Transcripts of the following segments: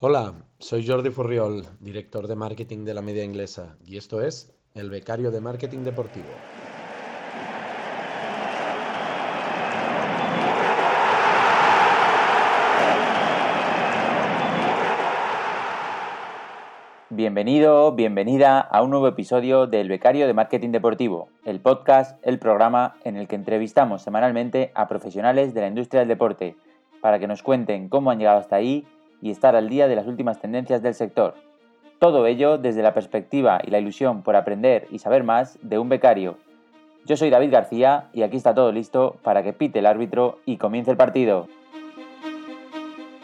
Hola, soy Jordi Furriol, director de marketing de la media inglesa, y esto es El Becario de Marketing Deportivo. Bienvenido, bienvenida a un nuevo episodio del Becario de Marketing Deportivo, el podcast, el programa en el que entrevistamos semanalmente a profesionales de la industria del deporte para que nos cuenten cómo han llegado hasta ahí y estar al día de las últimas tendencias del sector. Todo ello desde la perspectiva y la ilusión por aprender y saber más de un becario. Yo soy David García y aquí está todo listo para que pite el árbitro y comience el partido.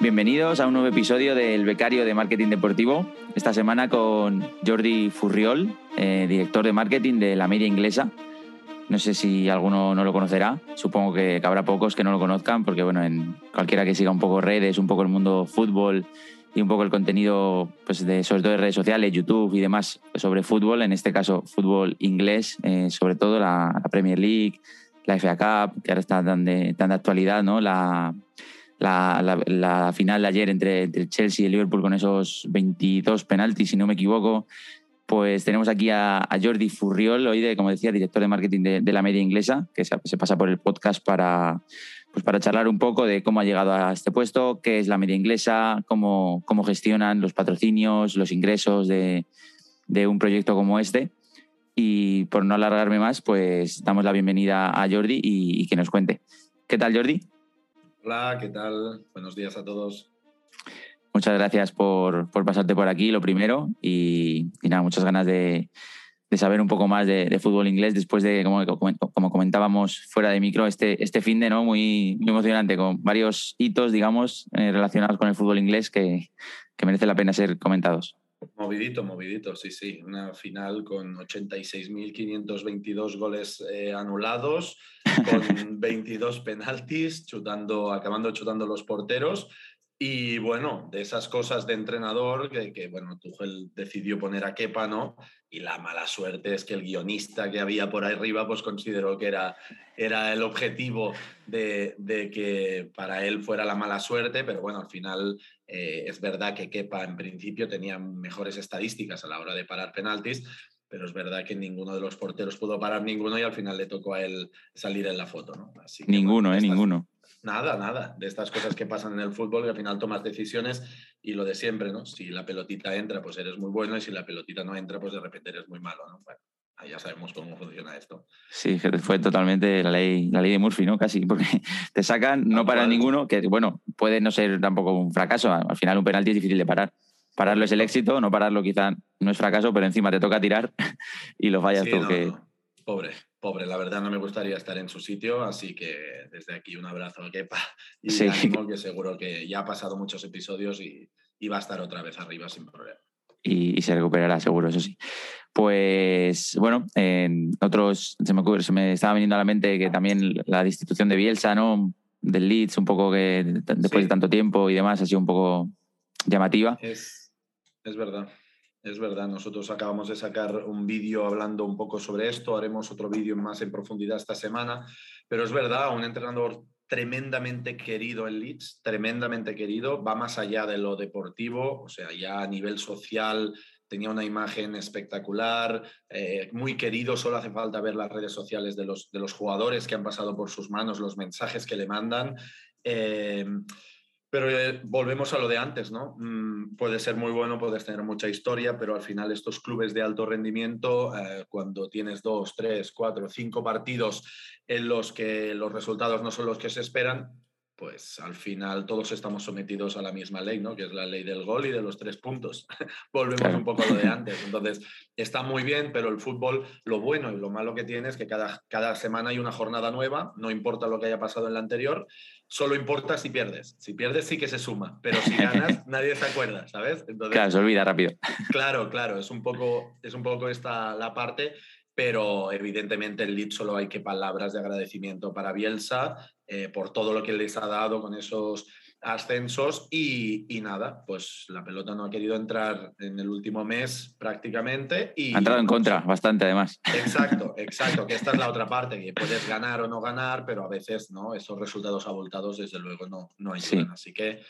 Bienvenidos a un nuevo episodio del Becario de Marketing Deportivo. Esta semana con Jordi Furriol, eh, director de marketing de la media inglesa. No sé si alguno no lo conocerá. Supongo que, habrá pocos que no lo conozcan, porque bueno, en cualquiera que siga un poco redes, un poco el mundo fútbol y un poco el contenido, pues de, sobre todo de redes sociales, YouTube y demás sobre fútbol, en este caso fútbol inglés, eh, sobre todo la, Premier League, la FA Cup, que ahora está tan de, tan de actualidad, ¿no? La, la, la, final de ayer entre, entre Chelsea y Liverpool con esos 22 penaltis, si no me equivoco, pues tenemos aquí a, Jordi Furriol, hoy de, como decía, director de marketing de, la media inglesa, que se, pasa por el podcast para, pues para charlar un poco de cómo ha llegado a este puesto, qué es la media inglesa, cómo, cómo gestionan los patrocinios, los ingresos de, un proyecto como este. Y por no alargarme más, pues damos la bienvenida a Jordi y que nos cuente. ¿Qué tal, Jordi? Hola, ¿qué tal? Buenos días a todos. Muchas gracias por, pasarte por aquí, lo primero, y, nada, muchas ganas de, saber un poco más de, fútbol inglés después de, como, como, comentábamos fuera de micro, este, este fin de, ¿no? Muy, muy emocionante, con varios hitos, digamos, eh, relacionados con el fútbol inglés que, que merece la pena ser comentados. Movidito, movidito, sí, sí. Una final con 86.522 goles eh, anulados, con 22 penaltis, chutando, acabando chutando los porteros y bueno, de esas cosas de entrenador, que, que, bueno, Tuchel decidió poner a Kepa, ¿no? Y la mala suerte es que el guionista que había por ahí arriba, pues consideró que era, era el objetivo de, de que para él fuera la mala suerte, pero bueno, al final eh, es verdad que Kepa en principio tenía mejores estadísticas a la hora de parar penaltis, pero es verdad que ninguno de los porteros pudo parar ninguno y al final le tocó a él salir en la foto, ¿no? ninguno, ¿eh? Ninguno. Nada, nada. De estas cosas que pasan en el fútbol, que al final tomas decisiones y lo de siempre, ¿no? Si la pelotita entra, pues eres muy bueno y si la pelotita no entra, pues de repente eres muy malo, ¿no? Bueno, ahí ya sabemos cómo funciona esto. Sí, fue totalmente la ley, la ley de Murphy, ¿no? Casi, porque te sacan, no para ninguno, que bueno, puede no ser tampoco un fracaso. Al final un penalti es difícil de parar. Pararlo es el éxito, no pararlo quizá no es fracaso, pero encima te toca tirar y lo fallas tú. que... Pobre, pobre, la verdad no me gustaría estar en su sitio, así que desde aquí un abrazo a Kepa y sí. que seguro que ya ha pasado muchos episodios y, va a estar otra vez arriba sin problema. Y, se recuperará seguro, eso sí. Pues bueno, en otros se me, ocurre, se me estaba viniendo a la mente que también la destitución de Bielsa, ¿no? Del Leeds, un poco que después de tanto tiempo y demás ha sido un poco llamativa. Es, es verdad. Es verdad, nosotros acabamos de sacar un vídeo hablando un poco sobre esto, haremos otro vídeo más en profundidad esta semana, pero es verdad, un entrenador tremendamente querido en Leeds, tremendamente querido, va más allá de lo deportivo, o sea, ya a nivel social tenía una imagen espectacular, eh, muy querido, solo hace falta ver las redes sociales de los, de los jugadores que han pasado por sus manos, los mensajes que le mandan. Eh, pero eh, volvemos a lo de antes, ¿no? Mm, puede ser muy bueno, puedes tener mucha historia, pero al final estos clubes de alto rendimiento, eh, cuando tienes dos, tres, cuatro, cinco partidos en los que los resultados no son los que se esperan, pues al final todos estamos sometidos a la misma ley, ¿no? Que es la ley del gol y de los tres puntos. Volvemos un poco a lo de antes. Entonces, está muy bien, pero el fútbol, lo bueno y lo malo que tiene es que cada, cada semana hay una jornada nueva, no importa lo que haya pasado en la anterior, solo importa si pierdes. Si pierdes sí que se suma, pero si ganas nadie se acuerda, ¿sabes? claro, se olvida rápido. Claro, claro, es un poco, es un poco esta la parte pero evidentemente el Leeds solo hay que palabras de agradecimiento para Bielsa eh, por todo lo que les ha dado con esos ascensos y, nada, pues la pelota no ha querido entrar en el último mes prácticamente. Y, ha entrado en contra, bastante además. Exacto, exacto, que esta es la otra parte, que puedes ganar o no ganar, pero a veces no, esos resultados abultados desde luego no, no ayudan. Así que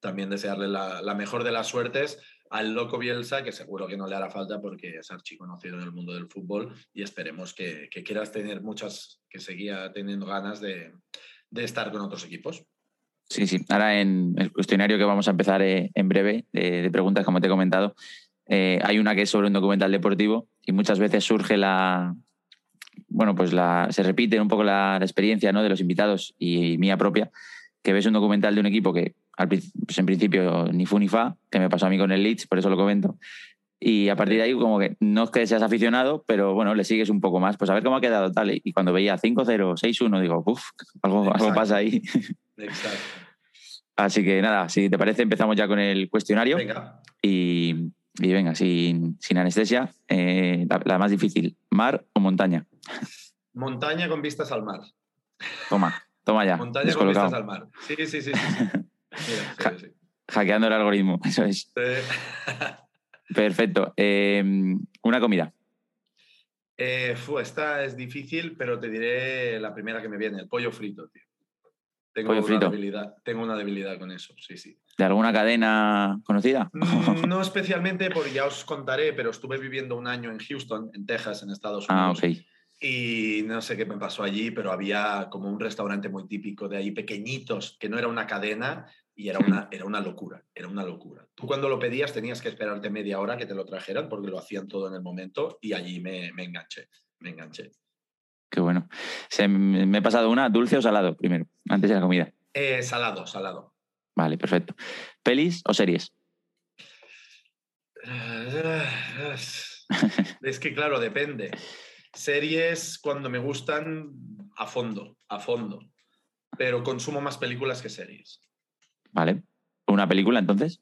también desearle la, la mejor de las suertes al loco Bielsa, que seguro que no le hará falta porque es archiconocido en el mundo del fútbol y esperemos que, que quieras tener muchas, que seguía teniendo ganas de, de, estar con otros equipos. Sí, sí. Ahora en el cuestionario que vamos a empezar eh, en breve de, de, preguntas, como te he comentado, eh, hay una que es sobre un documental deportivo y muchas veces surge la, bueno, pues la, se repite un poco la, la experiencia ¿no? de los invitados y, y mía propia, que ves un documental de un equipo que pues en principio ni fu ni fa, que me pasó a mí con el Leeds, por eso lo comento. Y a partir de ahí, como que no es que seas aficionado, pero bueno, le sigues un poco más, pues a ver cómo ha quedado tal. Y cuando veía 5-0, 6-1, digo, uff, algo, algo pasa ahí. Exacto. Así que nada, si te parece, empezamos ya con el cuestionario. Venga. Y, y venga, sin, sin anestesia, eh, la, la, más difícil, ¿mar o montaña? Montaña con vistas al mar. Toma, toma ya. Montaña con vistas al mar. Sí, sí, sí. sí, sí. Mira, sí, sí. Hackeando el algoritmo, eso es. Perfecto. Eh, una comida. Eh, esta es difícil, pero te diré la primera que me viene, el pollo frito, tío. Tengo, pollo una frito. Debilidad, tengo una debilidad con eso, sí, sí. ¿De alguna cadena conocida? Mm, No especialmente, porque ya os contaré, pero estuve viviendo un año en Houston, en Texas, en Estados Ah, Unidos. ok. Y no sé qué me pasó allí, pero había como un restaurante muy típico de ahí, pequeñitos, que no era una cadena y era una, era una locura, era una locura. Tú cuando lo pedías tenías que esperarte media hora que te lo trajeran porque lo hacían todo en el momento y allí me, me enganché, me enganché. Qué bueno. Se, me he pasado una, dulce o salado, primero, antes de la comida. Eh, salado, salado. Vale, perfecto. ¿Pelis o series? Es que claro, depende. Series cuando me gustan a fondo, a fondo. Pero consumo más películas que series. Vale. ¿Una película entonces?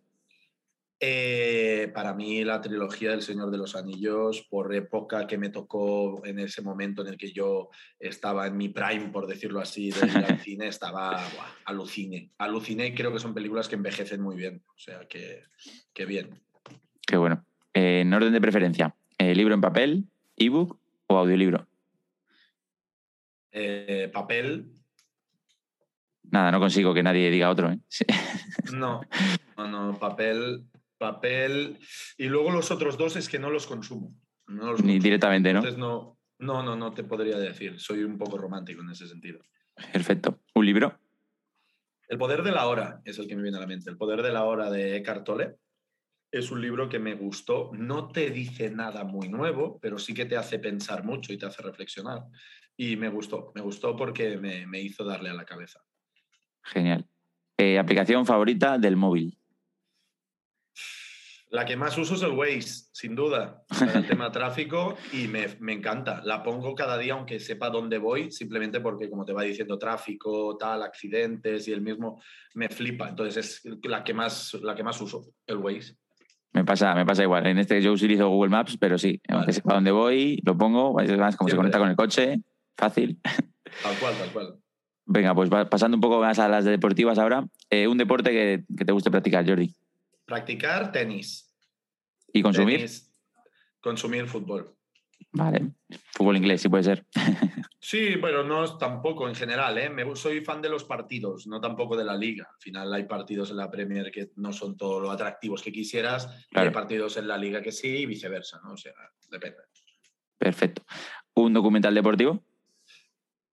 Eh, para mí la trilogía del Señor de los Anillos, por época que me tocó en ese momento en el que yo estaba en mi prime, por decirlo así, del de cine, estaba buah, aluciné. Aluciné y creo que son películas que envejecen muy bien. O sea, que, que bien. Qué bueno. Eh, en orden de preferencia, eh, ¿libro en papel, ebook o audiolibro? Papel, Nada, no consigo que nadie diga otro. ¿eh? Sí. no, no, no, papel, papel. Y luego los otros dos es que no los consumo. No los Ni consumo. directamente, ¿no? Entonces no, no, no, no te podría decir. Soy un poco romántico en ese sentido. Perfecto. ¿Un libro? El poder de la hora es el que me viene a la mente. El poder de la hora de Eckhart Tolle es un libro que me gustó. No te dice nada muy nuevo, pero sí que te hace pensar mucho y te hace reflexionar. Y me gustó, me gustó porque me, me hizo darle a la cabeza. Genial. Eh, ¿Aplicación favorita del móvil? La que más uso es el Waze, sin duda, para el tema tráfico y me, me, encanta. La pongo cada día aunque sepa dónde voy, simplemente porque como te va diciendo tráfico, tal, accidentes y el mismo me flipa. Entonces es la que más, la que más uso, el Waze. Me pasa, me pasa igual. En este yo utilizo Google Maps, pero sí, vale. aunque sepa dónde voy, lo pongo, es más como Siempre. se conecta con el coche, fácil. Tal cual, tal cual. Venga, pues pasando un poco más a las deportivas ahora, eh, un deporte que, que, te guste practicar, Jordi. Practicar tenis. ¿Y consumir? Tenis, consumir fútbol. Vale, fútbol inglés, sí puede ser. Sí, pero no tampoco en general. ¿eh? Me, soy fan de los partidos, no tampoco de la liga. Al final hay partidos en la Premier que no son todo lo atractivos que quisieras, claro. y hay partidos en la liga que sí y viceversa, ¿no? O sea, depende. Perfecto. ¿Un documental deportivo?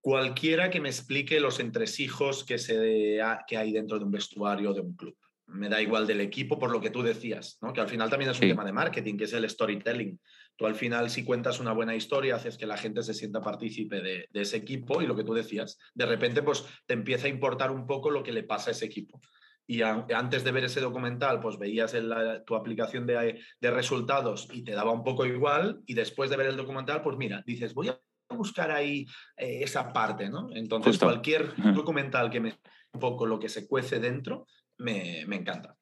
cualquiera que me explique los entresijos que, se, que hay dentro de un vestuario de un club. Me da igual del equipo por lo que tú decías, ¿no? que al final también es un sí. tema de marketing, que es el storytelling. Tú al final, si cuentas una buena historia, haces que la gente se sienta partícipe de, de, ese equipo y lo que tú decías, de repente pues te empieza a importar un poco lo que le pasa a ese equipo. Y a, antes de ver ese documental, pues veías en la, tu aplicación de, de resultados y te daba un poco igual, y después de ver el documental, pues mira, dices, voy a buscar ahí eh, esa parte, ¿no? Entonces, Justo. cualquier documental que me un poco lo que se cuece dentro, me, me, encanta.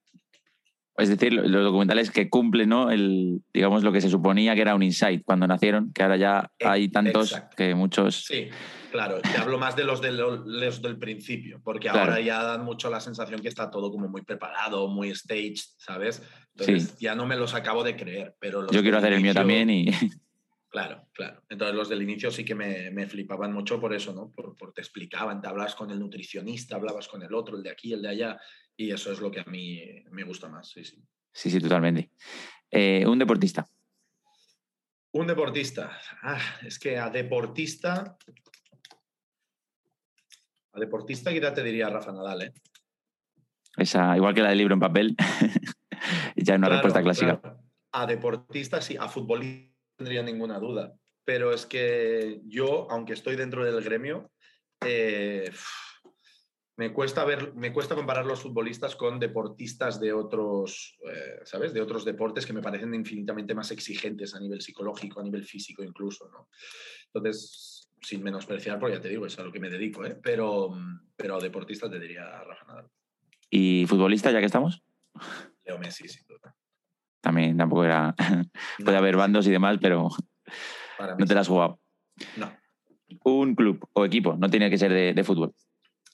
Es decir, los documentales que cumplen, ¿no? El, digamos, lo que se suponía que era un insight cuando nacieron, que ahora ya hay tantos Exacto. que muchos... Sí, claro. Te hablo más de los, de los del principio, porque claro. ahora ya dan mucho la sensación que está todo como muy preparado, muy staged, ¿sabes? Entonces sí. ya no me los acabo de creer, pero... Yo quiero hacer inicio... el mío también y... Claro, claro. Entonces los del inicio sí que me, me flipaban mucho por eso, ¿no? Por, por, te explicaban, te hablabas con el nutricionista, hablabas con el otro, el de aquí, el de allá, y eso es lo que a mí me gusta más, sí, sí. Sí, sí, totalmente. Eh, un deportista. Un deportista. Ah, es que a deportista. A deportista quizá te diría Rafa Nadal, ¿eh? Esa, igual que la del libro en papel, ya es una respuesta clásica. A deportista sí, a futbolista no tendría ninguna duda. Pero es que yo, aunque estoy dentro del gremio, eh, me cuesta ver, me cuesta comparar los futbolistas con deportistas de otros, eh, ¿sabes? De otros deportes que me parecen infinitamente más exigentes a nivel psicológico, a nivel físico incluso, ¿no? Entonces, sin menospreciar, porque ya te digo, es a lo que me dedico, ¿eh? Pero, pero deportista te diría Rafa Nadal. ¿Y futbolista, ya que estamos? Leo Messi, sin duda. También tampoco era... Puede haber bandos y demás, pero no te la has jugado. No. Un club o equipo, no tiene que ser de fútbol.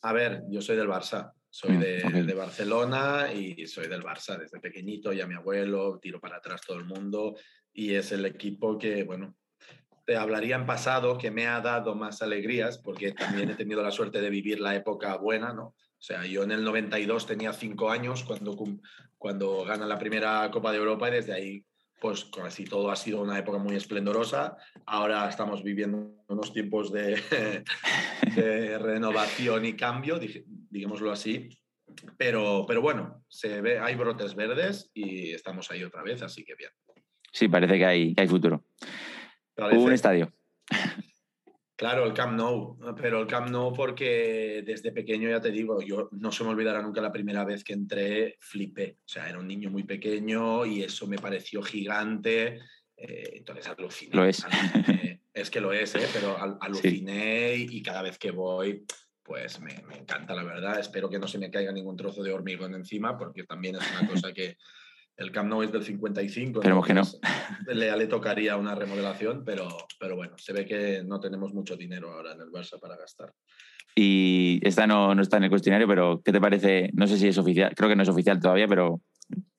A ver, yo soy del Barça, soy mm, de, Barcelona y soy del Barça desde pequeñito, ya mi abuelo, tiro para atrás todo el mundo y es el equipo que, bueno, te hablaría en pasado que me ha dado más alegrías porque también he tenido la suerte de vivir la época buena, ¿no? O sea, yo en el 92 tenía cinco años cuando, cuando gana la primera Copa de Europa y desde ahí pues casi todo ha sido una época muy esplendorosa. Ahora estamos viviendo unos tiempos de, renovación y cambio, digámoslo así. Pero, pero bueno, se ve, hay brotes verdes y estamos ahí otra vez, así que bien. Sí, parece que hay, hay futuro. Un estadio. Claro, el Camp Nou, pero el Camp Nou porque desde pequeño, ya te digo, yo no se me olvidará nunca la primera vez que entré, flipé. O sea, era un niño muy pequeño y eso me pareció gigante. Eh, entonces aluciné. Lo es. Es que lo es, ¿eh? pero aluciné y cada vez que voy, pues me, me, encanta, la verdad. Espero que no se me caiga ningún trozo de hormigón encima, porque también es una cosa que, el Camp Nou es del 55. Esperemos que no. Le, le tocaría una remodelación, pero, pero bueno, se ve que no tenemos mucho dinero ahora en el Barça para gastar. Y esta no, no está en el cuestionario, pero ¿qué te parece? No sé si es oficial, creo que no es oficial todavía, pero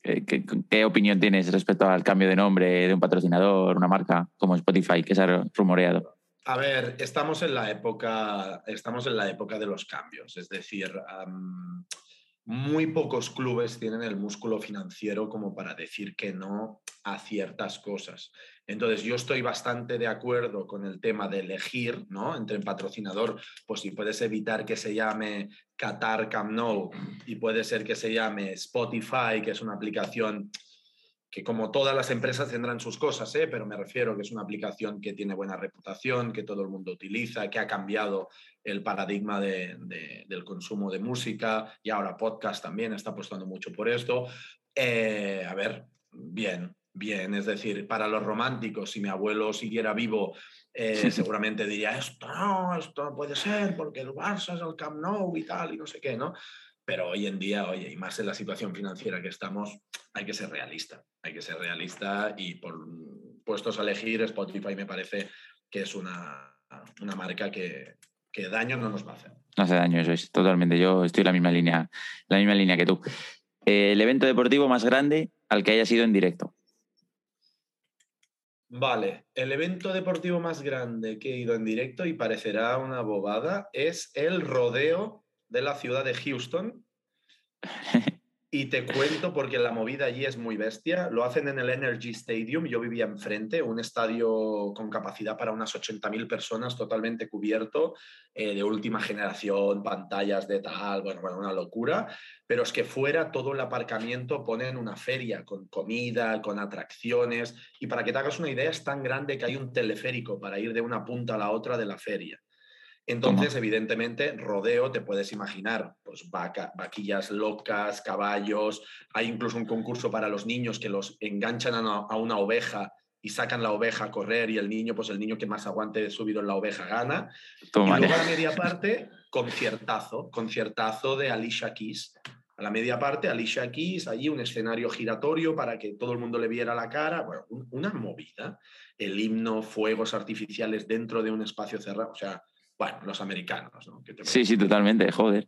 eh, ¿qué, qué, opinión tienes respecto al cambio de nombre de un patrocinador, una marca como Spotify, que se ha rumoreado? A ver, estamos en la época, estamos en la época de los cambios, es decir, muy pocos clubes tienen el músculo financiero como para decir que no a ciertas cosas. Entonces, yo estoy bastante de acuerdo con el tema de elegir, ¿no? Entre el patrocinador, pues si puedes evitar que se llame Qatar Camp Nou y puede ser que se llame Spotify, que es una aplicación que como todas las empresas tendrán sus cosas, ¿eh? pero me refiero que es una aplicación que tiene buena reputación, que todo el mundo utiliza, que ha cambiado el paradigma del consumo de música y ahora podcast también está apostando mucho por esto. Eh, a ver, bien, bien, es decir, para los románticos, si mi abuelo siguiera vivo, eh, seguramente diría, esto no, esto no puede ser, porque el Barça es el Camp Nou y tal, y no sé qué, ¿no? Pero hoy en día, oye, y más en la situación financiera que estamos, hay que ser realista. Hay que ser realista y por puestos a elegir, Spotify me parece que es una, una marca que, que, daño no nos va a hacer. No hace daño, eso es totalmente. Yo estoy en la misma línea, la misma línea que tú. el evento deportivo más grande al que haya sido en directo. Vale, el evento deportivo más grande que he ido en directo y parecerá una bobada es el rodeo de la ciudad de Houston. Y te cuento porque la movida allí es muy bestia. Lo hacen en el Energy Stadium. Yo vivía enfrente, un estadio con capacidad para unas 80.000 personas, totalmente cubierto, eh, de última generación, pantallas de tal, bueno, bueno, una locura. Pero es que fuera todo el aparcamiento ponen una feria con comida, con atracciones. Y para que te hagas una idea, es tan grande que hay un teleférico para ir de una punta a la otra de la feria. Entonces, evidentemente, rodeo, te puedes imaginar, pues vaquillas locas, caballos, hay incluso un concurso para los niños que los enganchan a una, oveja y sacan la oveja a correr y el niño, pues el niño que más aguante subido en la oveja gana. y luego a la media parte, conciertazo, conciertazo de Alicia Keys. A la media parte, Alicia Keys, allí un escenario giratorio para que todo el mundo le viera la cara. Bueno, una movida. El himno, fuegos artificiales dentro de un espacio cerrado. O sea, bueno, los americanos, ¿no? sí, sí, totalmente, joder.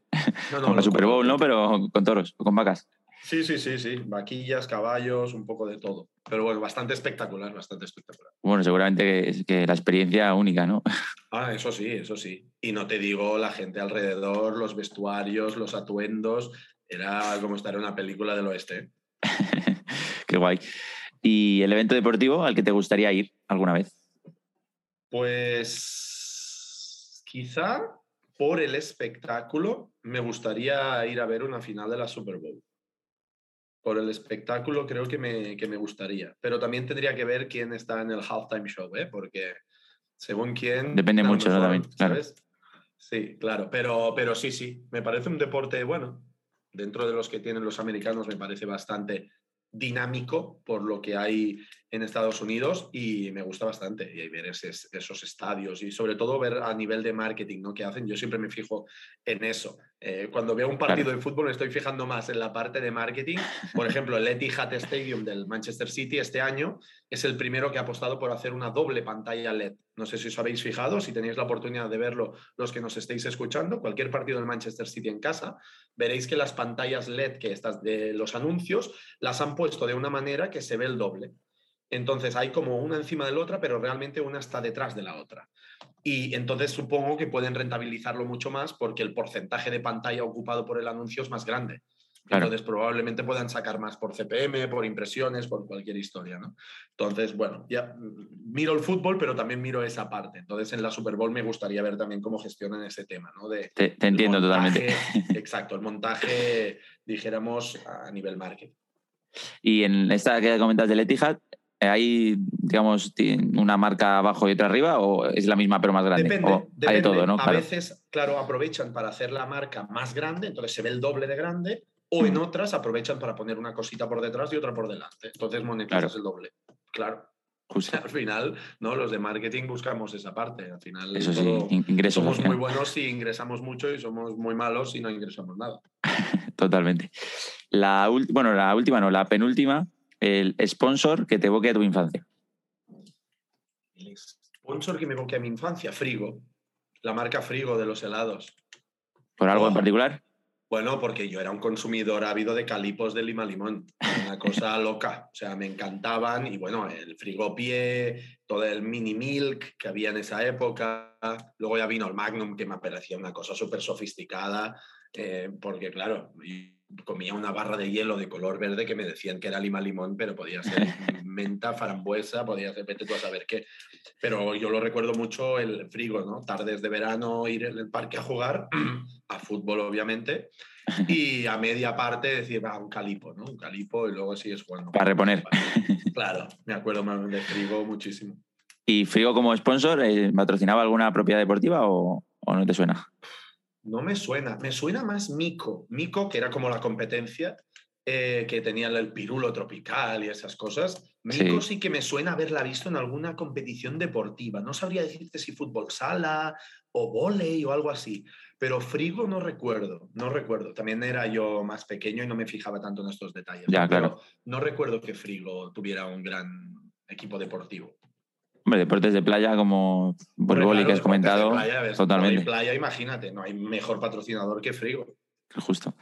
Como la Super Bowl, ¿no? Pero con toros, con vacas. Sí, sí, sí, sí. Vaquillas, caballos, un poco de todo. Pero bueno, bastante espectacular, bastante espectacular. Bueno, seguramente que, que la experiencia única, ¿no? Ah, eso sí, eso sí. Y no te digo la gente alrededor, los vestuarios, los atuendos. Era como estar en una película del oeste. Qué guay. ¿Y el evento deportivo al que te gustaría ir alguna vez? Pues quizá por el espectáculo me gustaría ir a ver una final de la Super Bowl. Por el espectáculo creo que me, que me gustaría. Pero también tendría que ver quién está en el halftime show, ¿eh? porque según quién... Depende mucho, ¿no? También, claro. Sí, claro. Pero, pero sí, sí. Me parece un deporte, bueno, dentro de los que tienen los americanos, me parece bastante dinámico por lo que hay en Estados Unidos y me gusta bastante y ver esos estadios y sobre todo ver a nivel de marketing ¿no? que hacen. Yo siempre me fijo en eso. Eh, cuando veo un partido de fútbol me estoy fijando más en la parte de marketing. Por ejemplo, el Etihad Stadium del Manchester City este año es el primero que ha apostado por hacer una doble pantalla LED. No sé si os habéis fijado, si tenéis la oportunidad de verlo los que nos estéis escuchando, cualquier partido del Manchester City en casa, veréis que las pantallas LED que estas de los anuncios las han puesto de una manera que se ve el doble. Entonces hay como una encima de la otra, pero realmente una está detrás de la otra. Y entonces supongo que pueden rentabilizarlo mucho más porque el porcentaje de pantalla ocupado por el anuncio es más grande. Entonces probablemente puedan sacar más por CPM, por impresiones, por cualquier historia, ¿no? Entonces, bueno, ya miro el fútbol, pero también miro esa parte. Entonces en la Super Bowl me gustaría ver también cómo gestionan ese tema, ¿no? De, te, entiendo totalmente. Exacto, el montaje, dijéramos, a nivel marketing. Y en esta que comentas del Etihad, ¿hay, digamos, una marca abajo y otra arriba o es la misma pero más grande? Depende, de todo, ¿no? A veces, claro, aprovechan para hacer la marca más grande, entonces se ve el doble de grande, o en otras aprovechan para poner una cosita por detrás y otra por delante. Entonces monetizas el doble. Claro. Al final, ¿no? Los de marketing buscamos esa parte. Al final, Eso sí, ingresos. Somos muy buenos si ingresamos mucho y somos muy malos si no ingresamos nada. Totalmente. La, bueno, la última, no, la penúltima, el sponsor que te evoque a tu infancia. El sponsor que me evoque a mi infancia, Frigo. La marca Frigo de los helados. ¿Por algo en particular? Bueno, porque yo era un consumidor ávido de calipos de lima limón, una cosa loca, o sea, me encantaban y bueno, el frigopié, todo el mini milk que había en esa época, luego ya vino el Magnum que me parecía una cosa súper sofisticada, eh, porque claro, comía una barra de hielo de color verde que me decían que era lima limón, pero podía ser menta, frambuesa, podía ser, vete tú a saber qué. Pero yo lo recuerdo mucho el frigo, ¿no? Tardes de verano, ir en el parque a jugar, a fútbol obviamente, y a media parte decir, va, un calipo, ¿no? Un calipo y luego sigues jugando. Para reponer. Claro, me acuerdo de frigo muchísimo. ¿Y Frigo como sponsor eh, patrocinaba alguna propiedad deportiva o, o no te suena? No me suena, me suena más Mico. Mico, que era como la competencia, eh, que tenía el pirulo tropical y esas cosas. Mico sí. que me suena haberla visto en alguna competición deportiva. No sabría decirte si fútbol sala o volei o algo así, pero Frigo no recuerdo, no recuerdo. También era yo más pequeño y no me fijaba tanto en estos detalles. Ya, claro. no recuerdo que Frigo tuviera un gran equipo deportivo. Hombre, deportes de playa como voleibol que has comentado. Playa, totalmente. playa, imagínate, no hay mejor patrocinador que Frigo. Justo.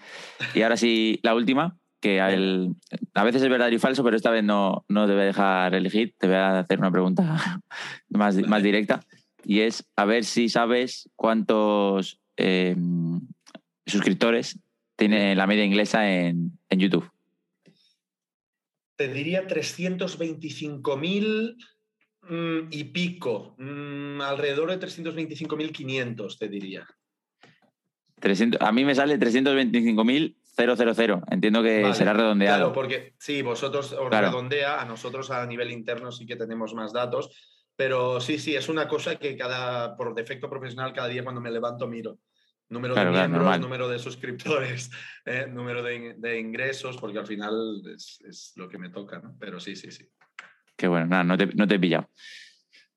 Y ahora sí, la última, que a, a veces es verdadero y falso, pero esta vez no, no te voy a dejar elegir. Te voy a hacer una pregunta más, más directa. Y es a ver si sabes cuántos eh, suscriptores tiene la media inglesa en, en YouTube. Te diría 325.000 Mm, y pico, mm, alrededor de 325.500, te diría. 300, a mí me sale 325.000 Entiendo que será redondeado. Claro, porque sí, vosotros os redondea, a nosotros a nivel interno sí que tenemos más datos, pero sí, sí, es una cosa que cada, por defecto profesional, cada día cuando me levanto miro. Número de miembros, número de suscriptores, eh, número de, ingresos, porque al final es, es, lo que me toca, ¿no? Pero sí, sí, sí. Qué bueno, nada, no te, no te he pillado.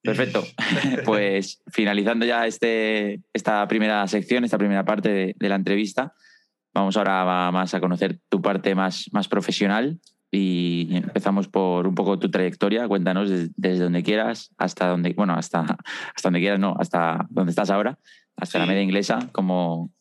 Perfecto. pues finalizando ya este, esta primera sección, esta primera parte de, la entrevista, vamos ahora más a conocer tu parte más, más profesional y empezamos por un poco tu trayectoria. Cuéntanos desde, donde quieras hasta donde, bueno, hasta, hasta donde quieras, no, hasta donde estás ahora, hasta la media inglesa, cómo,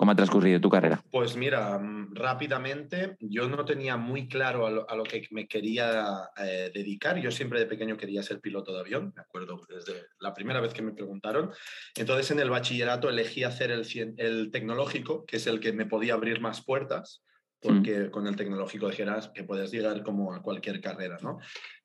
¿Cómo ha transcurrido tu carrera? Pues mira, mm, rápidamente, yo no tenía muy claro a lo, que me quería eh, dedicar. Yo siempre de pequeño quería ser piloto de avión, me acuerdo desde la primera vez que me preguntaron. Entonces en el bachillerato elegí hacer el, el tecnológico, que es el que me podía abrir más puertas porque mm. con el tecnológico dijeras que puedes llegar como a cualquier carrera, ¿no?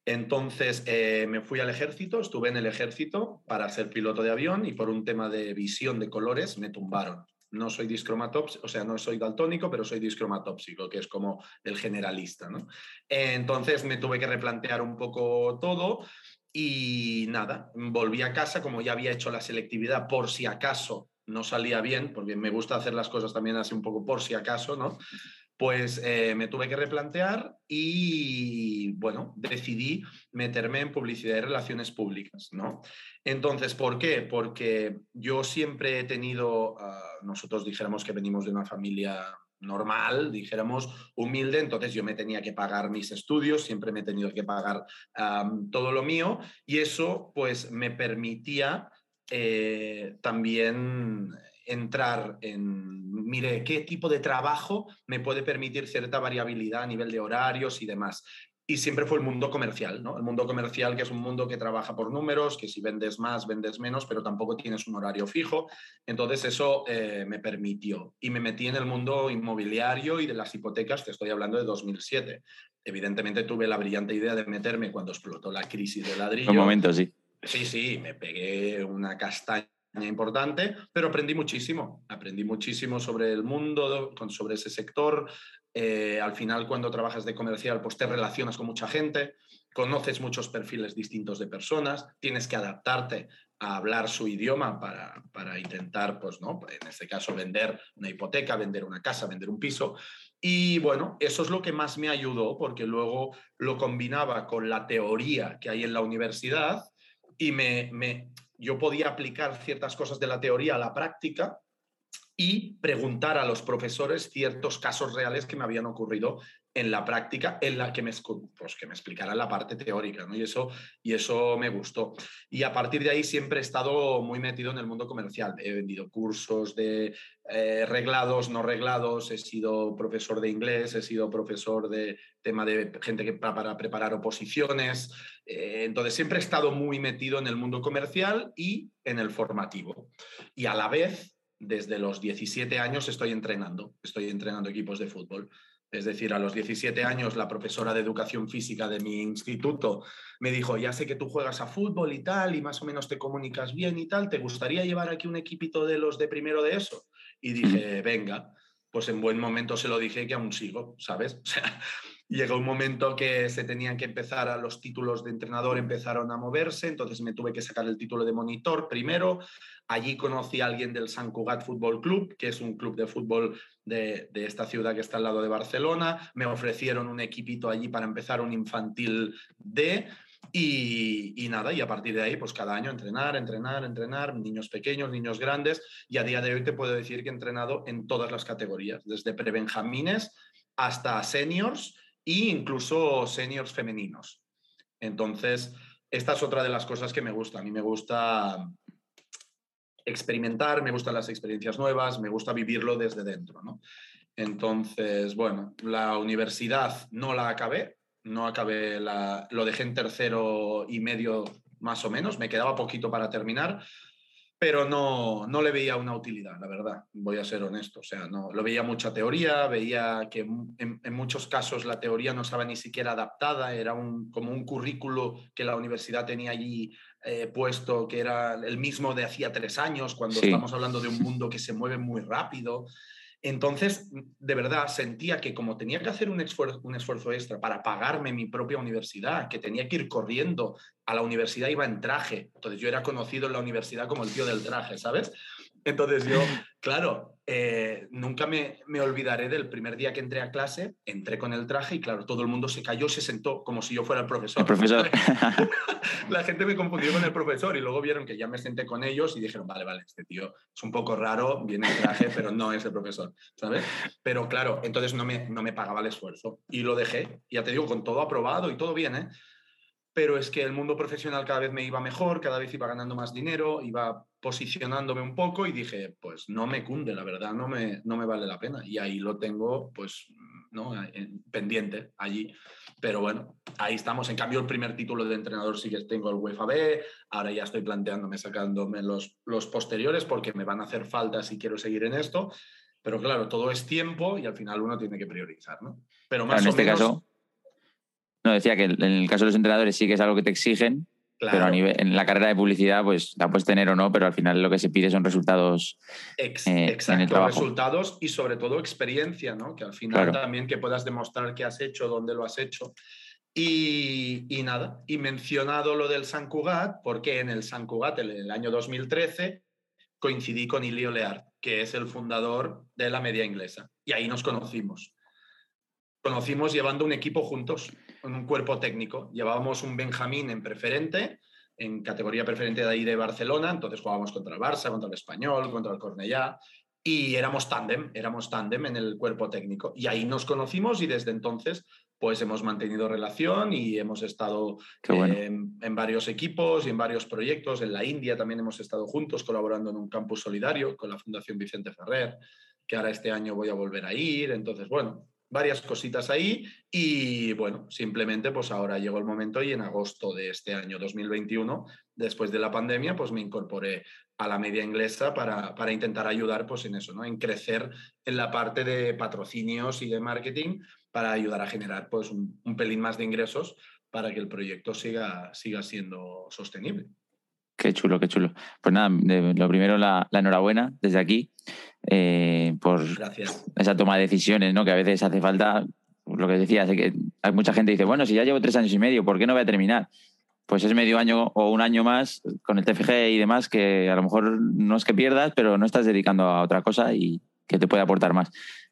Entonces eh, me fui al ejército, estuve en el ejército para ser piloto de avión y por un tema de visión de colores me tumbaron. No soy discromatópsico, o sea, no soy daltónico, pero soy discromatópsico, que es como el generalista, ¿no? Entonces me tuve que replantear un poco todo y nada, volví a casa como ya había hecho la selectividad por si acaso no salía bien, porque me gusta hacer las cosas también así un poco por si acaso, ¿no? Pues eh, me tuve que replantear y, bueno, decidí meterme en publicidad y relaciones públicas, ¿no? Entonces, ¿por qué? Porque yo siempre he tenido, ah, nosotros dijéramos que venimos de una familia normal, dijéramos, humilde, entonces yo me tenía que pagar mis estudios, siempre me he tenido que pagar todo lo mío y eso pues me permitía eh, también entrar en, mire, qué tipo de trabajo me puede permitir cierta variabilidad a nivel de horarios y demás. Y siempre fue el mundo comercial, ¿no? El mundo comercial que es un mundo que trabaja por números, que si vendes más, vendes menos, pero tampoco tienes un horario fijo. Entonces eso eh, me permitió. Y me metí en el mundo inmobiliario y de las hipotecas, te estoy hablando de 2007. Evidentemente tuve la brillante idea de meterme cuando explotó la crisis del ladrillo. Un momento, sí. Sí, sí, me pegué una castaña importante, pero aprendí muchísimo. Aprendí muchísimo sobre el mundo, sobre ese sector. Eh, al final, cuando trabajas de comercial, pues te relacionas con mucha gente, conoces muchos perfiles distintos de personas, tienes que adaptarte a hablar su idioma para, para intentar, pues, ¿no? En este caso, vender una hipoteca, vender una casa, vender un piso. Y bueno, eso es lo que más me ayudó, porque luego lo combinaba con la teoría que hay en la universidad y me, me, yo podía aplicar ciertas cosas de la teoría a la práctica y preguntar a los profesores ciertos casos reales que me habían ocurrido en la práctica, en la que me, pues, que me explicara la parte teórica, ¿no? Y eso, y eso me gustó. Y a partir de ahí siempre he estado muy metido en el mundo comercial. He vendido cursos de eh, reglados, no reglados, he sido profesor de inglés, he sido profesor de tema de gente que para, preparar oposiciones. Eh, entonces siempre he estado muy metido en el mundo comercial y en el formativo. Y a la vez desde los 17 años estoy entrenando, estoy entrenando equipos de fútbol. Es decir, a los 17 años la profesora de educación física de mi instituto me dijo, ya sé que tú juegas a fútbol y tal, y más o menos te comunicas bien y tal, ¿te gustaría llevar aquí un equipito de los de primero de eso? Y dije, venga, pues en buen momento se lo dije que aún sigo, ¿sabes? O sea, llegó un momento que se tenían que empezar a los títulos de entrenador, empezaron a moverse, entonces me tuve que sacar el título de monitor primero, Allí conocí a alguien del San Cugat Fútbol Club, que es un club de fútbol de, esta ciudad que está al lado de Barcelona. Me ofrecieron un equipito allí para empezar un infantil D. Y, nada, y a partir de ahí, pues cada año entrenar, entrenar, entrenar, niños pequeños, niños grandes, y a día de hoy te puedo decir que he entrenado en todas las categorías, desde prebenjamines hasta seniors e incluso seniors femeninos. Entonces, esta es otra de las cosas que me gusta. A mí me gusta experimentar, me gustan las experiencias nuevas, me gusta vivirlo desde dentro. ¿no? Entonces, bueno, la universidad no la acabé, no acabé, la, lo dejé en tercero y medio más o menos, me quedaba poquito para terminar, pero no, no le veía una utilidad, la verdad, voy a ser honesto. O sea, no, lo veía mucha teoría, veía que en, en muchos casos la teoría no estaba ni siquiera adaptada, era un, como un currículo que la universidad tenía allí eh, puesto que era el mismo de hacía tres años, cuando estamos hablando de un mundo que se mueve muy rápido. Entonces, de verdad, sentía que como tenía que hacer un esfuerzo, un esfuerzo extra para pagarme mi propia universidad, que tenía que ir corriendo a la universidad, iba en traje. Entonces, yo era conocido en la universidad como el tío del traje, ¿sabes? Entonces yo, claro, eh, nunca me, me, olvidaré del primer día que entré a clase, entré con el traje y claro, todo el mundo se cayó, se sentó como si yo fuera el profesor. El profesor. La gente me confundió con el profesor y luego vieron que ya me senté con ellos y dijeron, vale, vale, este tío es un poco raro, viene en traje, pero no es el profesor, ¿sabes? Pero claro, entonces no me, no me pagaba el esfuerzo y lo dejé, ya te digo, con todo aprobado y todo bien, ¿eh? Pero es que el mundo profesional cada vez me iba mejor, cada vez iba ganando más dinero, iba posicionándome un poco y dije, pues no me cunde, la verdad, no me, no me vale la pena. Y ahí lo tengo, pues, ¿no? pendiente allí. Pero bueno, ahí estamos. En cambio, el primer título de entrenador sí que tengo el UEFA B. Ahora ya estoy planteándome sacándome los, los posteriores porque me van a hacer falta si quiero seguir en esto. Pero claro, todo es tiempo y al final uno tiene que priorizar, ¿no? Pero más en este caso, no decía que en el caso de los entrenadores sí que es algo que te exigen, pero a nivel, en la carrera de publicidad, pues la puedes tener o no, pero al final lo que se pide son resultados Ex, eh, en el trabajo. resultados y sobre todo experiencia, ¿no? Que al final también que puedas demostrar qué has hecho, dónde lo has hecho. Y, y, nada, y mencionado lo del San Cugat, porque en el San Cugat, en el año 2013, coincidí con Ilio Lear, que es el fundador de la media inglesa. Y ahí nos conocimos. Conocimos llevando un equipo juntos, un cuerpo técnico. Llevábamos un Benjamín en preferente, en categoría preferente de ahí de Barcelona, entonces jugábamos contra el Barça, contra el Español, contra el Cornellá, y éramos tándem, éramos tándem en el cuerpo técnico. Y ahí nos conocimos y desde entonces pues hemos mantenido relación y hemos estado en, varios equipos y en varios proyectos. En la India también hemos estado juntos colaborando en un campus solidario con la Fundación Vicente Ferrer, que ahora este año voy a volver a ir. Entonces, bueno, varias cositas ahí y bueno, simplemente pues ahora llegó el momento y en agosto de este año 2021, después de la pandemia, pues me incorporé a la media inglesa para, para intentar ayudar pues en eso, ¿no? En crecer en la parte de patrocinios y de marketing para ayudar a generar pues, un, pelín más de ingresos para que el proyecto siga, siga siendo sostenible. Qué chulo, qué chulo. Pues nada, lo primero, la, enhorabuena desde aquí eh, por esa toma de decisiones, ¿no? Que a veces hace falta, lo que decías, que hay mucha gente que dice, bueno, si ya llevo tres años y medio, ¿por qué no voy a terminar? Pues es medio año o un año más con el TFG y demás que a lo mejor no es que pierdas, pero no estás dedicando a otra cosa y que te puede aportar más.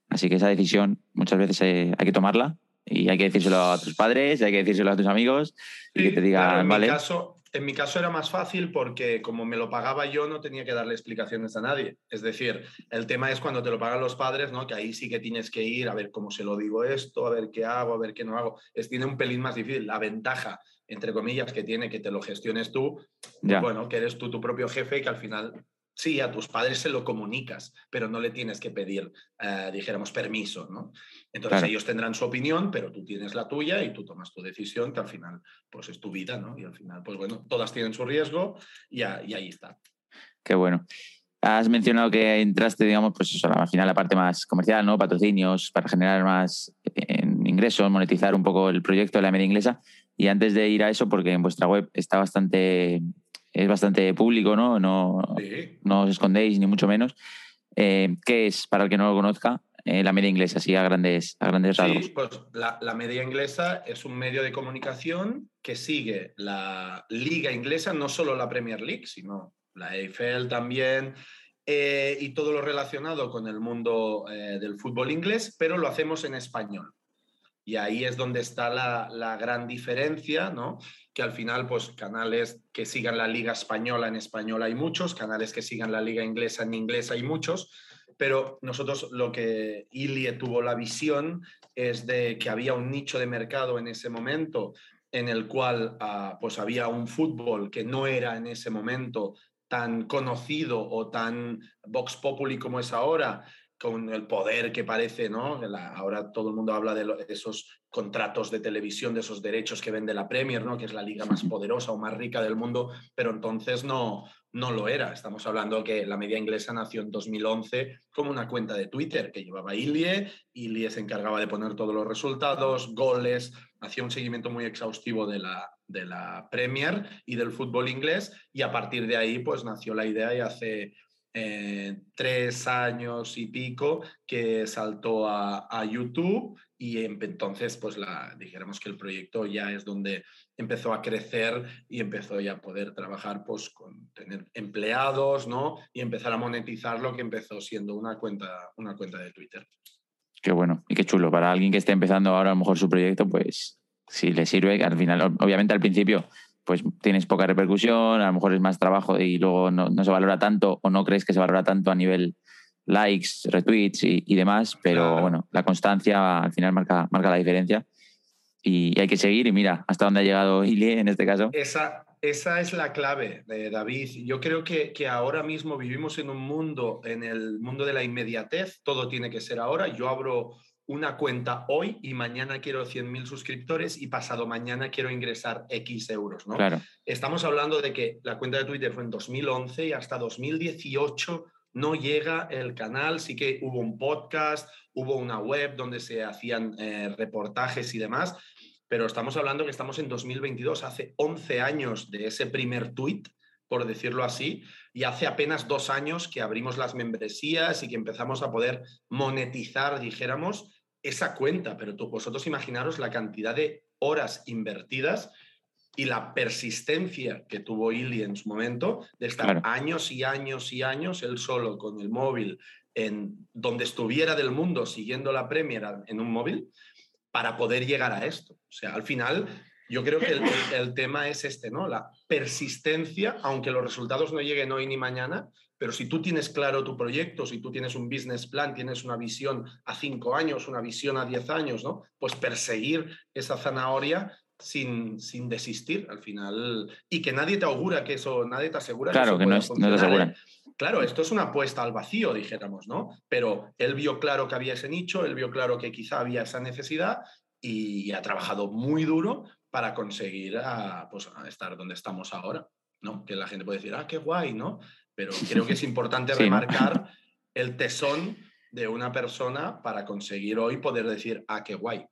Así que esa decisión muchas veces eh, hay que tomarla y hay que decírselo a tus padres, hay que decírselo a tus amigos y que te digan, en vale. Mi caso, en mi caso era más fácil porque como me lo pagaba yo no tenía que darle explicaciones a nadie. Es decir, el tema es cuando te lo pagan los padres, ¿no? que ahí sí que tienes que ir a ver cómo se lo digo esto, a ver qué hago, a ver qué no hago. Es, tiene un pelín más difícil. La ventaja, entre comillas, que tiene que te lo gestiones tú, bueno, que eres tú tu propio jefe y que al final Sí, a tus padres se lo comunicas, pero no le tienes que pedir, eh, dijéramos, permiso, ¿no? Entonces ellos tendrán su opinión, pero tú tienes la tuya y tú tomas tu decisión, que al final, pues es tu vida, ¿no? Y al final, pues bueno, todas tienen su riesgo y, ahí está. Qué bueno. Has mencionado que entraste, digamos, pues eso, al final la parte más comercial, ¿no? Patrocinios para generar más ingresos, monetizar un poco el proyecto de la media inglesa. Y antes de ir a eso, porque en vuestra web está bastante es bastante público, ¿no? No, no os escondéis, ni mucho menos. Eh, ¿Qué es, para el que no lo conozca, eh, la media inglesa, así a grandes, a grandes rasgos? Sí, pues la, la, media inglesa es un medio de comunicación que sigue la liga inglesa, no solo la Premier League, sino la EFL también, eh, y todo lo relacionado con el mundo del fútbol inglés, pero lo hacemos en español. Y ahí es donde está la, la, gran diferencia, ¿no? Que al final, pues canales que sigan la liga española en español hay muchos, canales que sigan la liga inglesa en inglés hay muchos, pero nosotros lo que Ilie tuvo la visión es de que había un nicho de mercado en ese momento en el cual ah, pues había un fútbol que no era en ese momento tan conocido o tan vox populi como es ahora, con el poder que parece, ¿no? ahora todo el mundo habla de, esos contratos de televisión, de esos derechos que vende la Premier, ¿no? Que es la liga más poderosa o más rica del mundo, pero entonces no, no lo era. Estamos hablando que la media inglesa nació en 2011 como una cuenta de Twitter que llevaba Ilie, Ilie se encargaba de poner todos los resultados, goles, hacía un seguimiento muy exhaustivo de la, de la Premier y del fútbol inglés y a partir de ahí pues nació la idea y hace eh, tres años y pico que saltó a, YouTube y entonces pues la, dijéramos que el proyecto ya es donde empezó a crecer y empezó ya a poder trabajar pues con tener empleados, ¿no? Y empezar a monetizar lo que empezó siendo una cuenta, una cuenta de Twitter. Qué bueno y qué chulo. Para alguien que esté empezando ahora a lo mejor su proyecto, pues si le sirve, al final, obviamente al principio pues tienes poca repercusión, a lo mejor es más trabajo y luego no, se valora tanto o no crees que se valora tanto a nivel likes, retweets y, demás, pero bueno, la constancia al final marca, marca la diferencia y, hay que seguir y mira hasta dónde ha llegado Ilie en este caso. Esa, esa es la clave, de David. Yo creo que, que, ahora mismo vivimos en un mundo, en el mundo de la inmediatez, todo tiene que ser ahora. Yo abro una cuenta hoy y mañana quiero 100.000 suscriptores y pasado mañana quiero ingresar X euros, ¿no? Claro. Estamos hablando de que la cuenta de Twitter fue en 2011 y hasta 2018 no llega el canal, sí que hubo un podcast, hubo una web donde se hacían eh, reportajes y demás, pero estamos hablando que estamos en 2022, hace 11 años de ese primer tuit, por decirlo así, y hace apenas dos años que abrimos las membresías y que empezamos a poder monetizar, dijéramos, esa cuenta, pero vosotros imaginaros la cantidad de horas invertidas y la persistencia que tuvo Ili en su momento de estar años y años y años él solo con el móvil en donde estuviera del mundo siguiendo la Premier en un móvil para poder llegar a esto. O sea, al final yo creo que el, el, tema es este, ¿no? La persistencia, aunque los resultados no lleguen hoy ni mañana, pero si tú tienes claro tu proyecto, si tú tienes un business plan, tienes una visión a cinco años, una visión a diez años, ¿no? Pues perseguir esa zanahoria sin, sin desistir al final. Y que nadie te augura que eso, nadie te asegura claro, que, no, es, no te aseguran. ¿eh? Claro, esto es una apuesta al vacío, dijéramos, ¿no? Pero él vio claro que había ese nicho, él vio claro que quizá había esa necesidad y ha trabajado muy duro para conseguir a, pues, estar donde estamos ahora, ¿no? Que la gente puede decir, ah, qué guay, ¿no? Pero creo que es importante remarcar el tesón de una persona para conseguir hoy poder decir, ah, qué guay.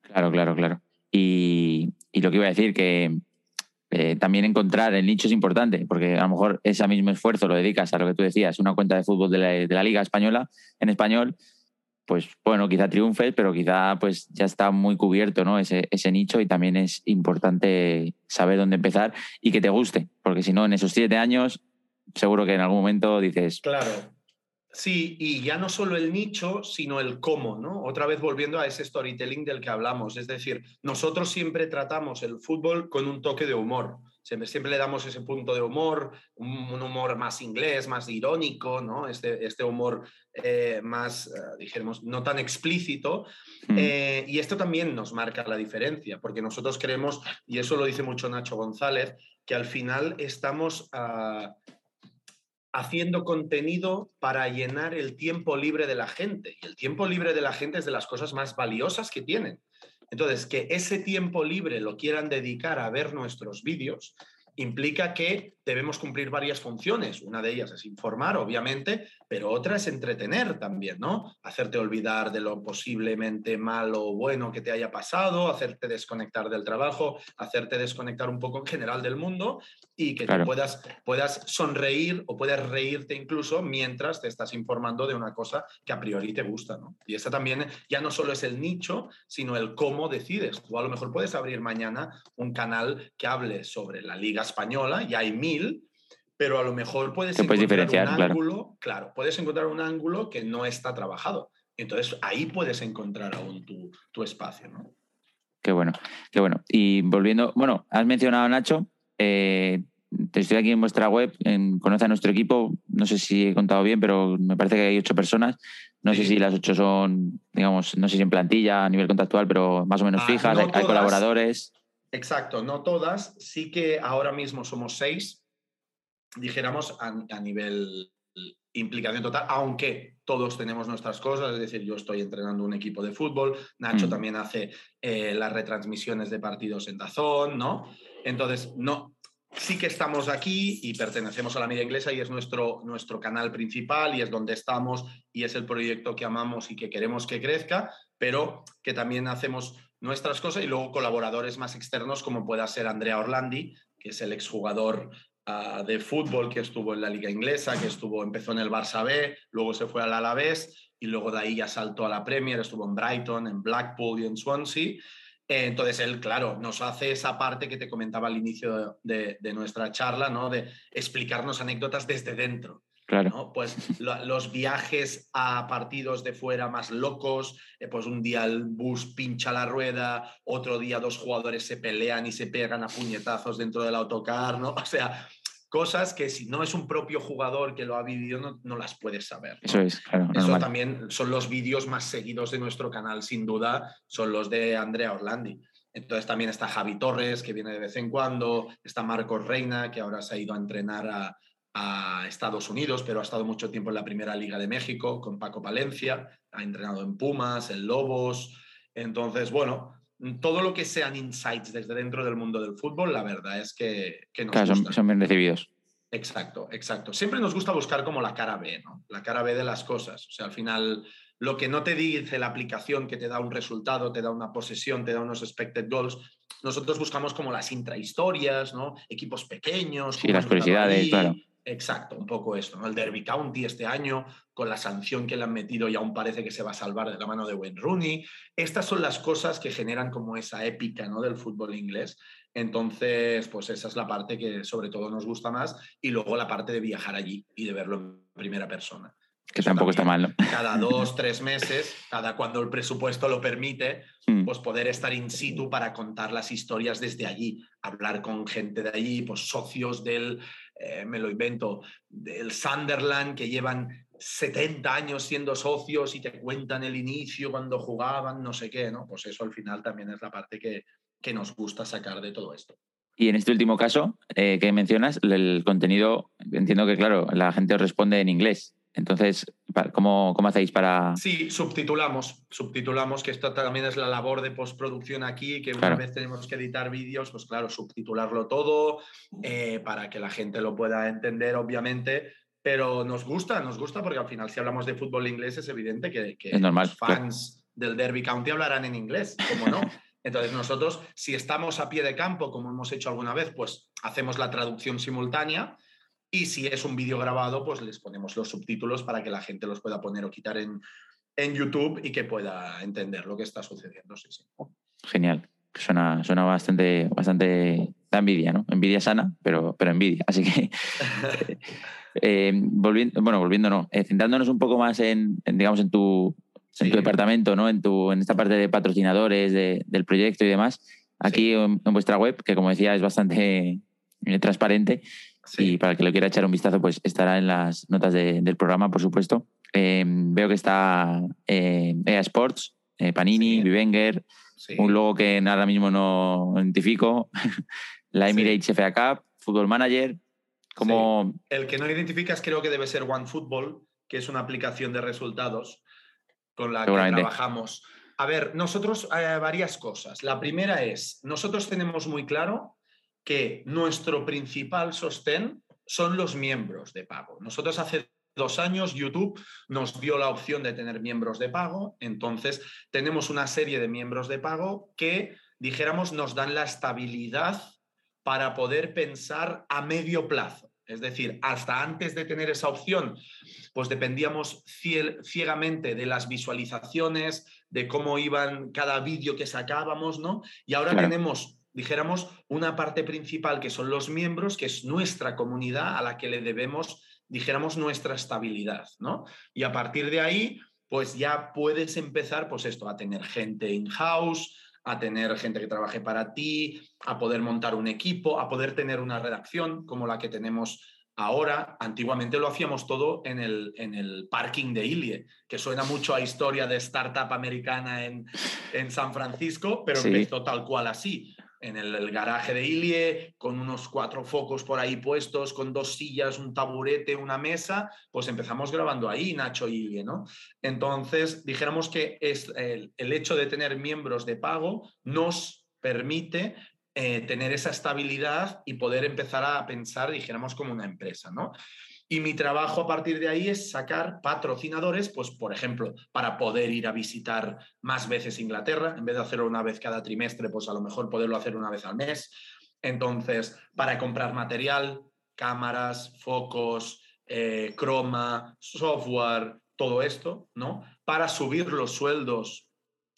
Claro, claro, claro. Y, lo que iba a decir, que eh, también encontrar el nicho es importante, porque a lo mejor ese mismo esfuerzo lo dedicas a lo que tú decías, una cuenta de fútbol de la, Liga Española en español, pues bueno, quizá triunfe, pero quizá pues ya está muy cubierto ¿no? ese, ese nicho y también es importante saber dónde empezar y que te guste, porque si no, en esos siete años, seguro que en algún momento dices... Claro, Sí, y ya no solo el nicho, sino el cómo, ¿no? Otra vez volviendo a ese storytelling del que hablamos. Es decir, nosotros siempre tratamos el fútbol con un toque de humor. Siempre, siempre le damos ese punto de humor, un, humor más inglés, más irónico, ¿no? Este, este humor eh, más, eh, dijéramos, no tan explícito. Mm. Eh, y esto también nos marca la diferencia, porque nosotros creemos, y eso lo dice mucho Nacho González, que al final estamos... Uh, haciendo contenido para llenar el tiempo libre de la gente. Y el tiempo libre de la gente es de las cosas más valiosas que tienen. Entonces, que ese tiempo libre lo quieran dedicar a ver nuestros vídeos, implica que debemos cumplir varias funciones. Una de ellas es informar, obviamente, pero otra es entretener también, ¿no? Hacerte olvidar de lo posiblemente malo o bueno que te haya pasado, hacerte desconectar del trabajo, hacerte desconectar un poco en general del mundo y que puedas, puedas sonreír o puedas reírte incluso mientras te estás informando de una cosa que a priori te gusta, ¿no? Y esa también ya no solo es el nicho, sino el cómo decides. Tú a lo mejor puedes abrir mañana un canal que hable sobre la Liga Española y hay mil pero a lo mejor puedes encontrar un ángulo, claro. puedes encontrar un ángulo que no está trabajado. Entonces ahí puedes encontrar aún tu, espacio, ¿no? Qué bueno, qué bueno. Y volviendo, bueno, has mencionado Nacho, eh, estoy aquí en vuestra web, en, conoce a nuestro equipo, no sé si he contado bien, pero me parece que hay ocho personas. No sé si las ocho son, digamos, no sé si en plantilla, a nivel contractual, pero más o menos ah, fijas, hay, colaboradores. Exacto, no todas. Sí que ahora mismo somos seis, dijéramos, a, nivel implicación total, aunque todos tenemos nuestras cosas, es decir, yo estoy entrenando un equipo de fútbol, Nacho mm. también hace eh, las retransmisiones de partidos en Dazón, ¿no? Entonces, no, sí que estamos aquí y pertenecemos a la media inglesa y es nuestro, nuestro canal principal y es donde estamos y es el proyecto que amamos y que queremos que crezca, pero que también hacemos nuestras cosas y luego colaboradores más externos como pueda ser Andrea Orlandi, que es el exjugador de fútbol que estuvo en la liga inglesa, que estuvo, empezó en el Barça B, luego se fue al Alavés y luego de ahí ya saltó a la Premier, estuvo en Brighton, en Blackpool y en Swansea. Entonces él, claro, nos hace esa parte que te comentaba al inicio de, nuestra charla, ¿no? De explicarnos anécdotas desde dentro. Claro. Pues los viajes a partidos de fuera más locos, eh, pues un día el bus pincha la rueda, otro día dos jugadores se pelean y se pegan a puñetazos dentro del autocar, ¿no? O sea, cosas que si no es un propio jugador que lo ha vivido, no, las puedes saber. Eso es, claro. Eso también son los vídeos más seguidos de nuestro canal, sin duda, son los de Andrea Orlandi. Entonces también está Javi Torres, que viene de vez en cuando, está Marcos Reina, que ahora se ha ido a entrenar a, a Estados Unidos, pero ha estado mucho tiempo en la Primera Liga de México con Paco Palencia, ha entrenado en Pumas, en Lobos. Entonces, bueno, todo lo que sean insights desde dentro del mundo del fútbol, la verdad es que, son, bien recibidos. exacto, exacto. Siempre nos gusta buscar como la cara B, ¿no? La cara B de las cosas. O sea, al final, lo que no te dice la aplicación que te da un resultado, te da una posesión, te da unos expected goals, nosotros buscamos como las intrahistorias, ¿no? Equipos pequeños. Sí, las curiosidades, claro. Exacto, un poco esto, ¿no? El Derby County este año, con la sanción que le han metido y aún parece que se va a salvar de la mano de Wayne Rooney. Estas son las cosas que generan como esa épica, ¿no? Del fútbol inglés. Entonces, pues esa es la parte que sobre todo nos gusta más y luego la parte de viajar allí y de verlo en primera persona. Que tampoco está mal, ¿no? Cada dos, tres meses, cada cuando el presupuesto lo permite, mm. pues poder estar in situ para contar las historias desde allí, hablar con gente de allí, pues socios del, eh, me lo invento, del Sunderland que llevan 70 años siendo socios y te cuentan el inicio cuando jugaban, no sé qué, ¿no? Pues eso al final también es la parte que, que nos gusta sacar de todo esto. Y en este último caso eh, que mencionas, el contenido, entiendo que, claro, la gente responde en inglés. Entonces, ¿cómo, ¿cómo, hacéis para...? Sí, subtitulamos, subtitulamos, que esto también es la labor de postproducción aquí, que una vez tenemos que editar vídeos, pues claro, subtitularlo todo eh, para que la gente lo pueda entender, obviamente, pero nos gusta, nos gusta porque al final si hablamos de fútbol inglés es evidente que, los fans del Derby County hablarán en inglés, ¿cómo no? Entonces nosotros, si estamos a pie de campo, como hemos hecho alguna vez, pues hacemos la traducción simultánea y si es un vídeo grabado, pues les ponemos los subtítulos para que la gente los pueda poner o quitar en, en YouTube y que pueda entender lo que está sucediendo. Sí, sí. Genial. Suena, suena bastante, bastante da envidia, ¿no? Envidia sana, pero, pero envidia. Así que, eh, volviendo, bueno, volviendo, no, eh, centrándonos un poco más en, digamos, en tu, en tu departamento, ¿no? En, tu, en esta parte de patrocinadores del proyecto y demás. Aquí en, vuestra web, que como decía es bastante eh, y para el que lo quiera echar un vistazo, pues estará en las notas del programa, por supuesto. Em, veo que está eh, EA Sports, eh, Panini, Vivenger, un logo que ahora mismo no identifico, la Emirates FA Cup, Football Manager. Como... El que no identificas creo que debe ser OneFootball, que es una aplicación de resultados con la que trabajamos. A ver, nosotros eh, varias cosas. La primera es, nosotros tenemos muy claro que nuestro principal sostén son los miembros de pago. Nosotros hace dos años YouTube nos dio la opción de tener miembros de pago, entonces tenemos una serie de miembros de pago que, dijéramos, nos dan la estabilidad para poder pensar a medio plazo. Es decir, hasta antes de tener esa opción, pues dependíamos ciegamente de las visualizaciones, de cómo iban cada vídeo que sacábamos, ¿no? Y ahora tenemos dijéramos, una parte principal que son los miembros, que es nuestra comunidad a la que le debemos, dijéramos, nuestra estabilidad, ¿no? Y a partir de ahí, pues ya puedes empezar, pues esto, a tener gente in-house, a tener gente que trabaje para ti, a poder montar un equipo, a poder tener una redacción como la que tenemos ahora. Antiguamente lo hacíamos todo en el, en el parking de Ilie, que suena mucho a historia de startup americana en, en San Francisco, pero empezó tal cual así en el, garaje de Ilie, con unos cuatro focos por ahí puestos, con dos sillas, un taburete, una mesa, pues empezamos grabando ahí, Nacho Ilie, ¿no? Entonces, dijéramos que es el, hecho de tener miembros de pago nos permite eh, tener esa estabilidad y poder empezar a pensar, dijéramos, como una empresa, ¿no? Y mi trabajo a partir de ahí es sacar patrocinadores, pues por ejemplo, para poder ir a visitar más veces Inglaterra, en vez de hacerlo una vez cada trimestre, pues a lo mejor poderlo hacer una vez al mes. Entonces, para comprar material, cámaras, focos, eh, croma, software, todo esto, ¿no? Para subir los sueldos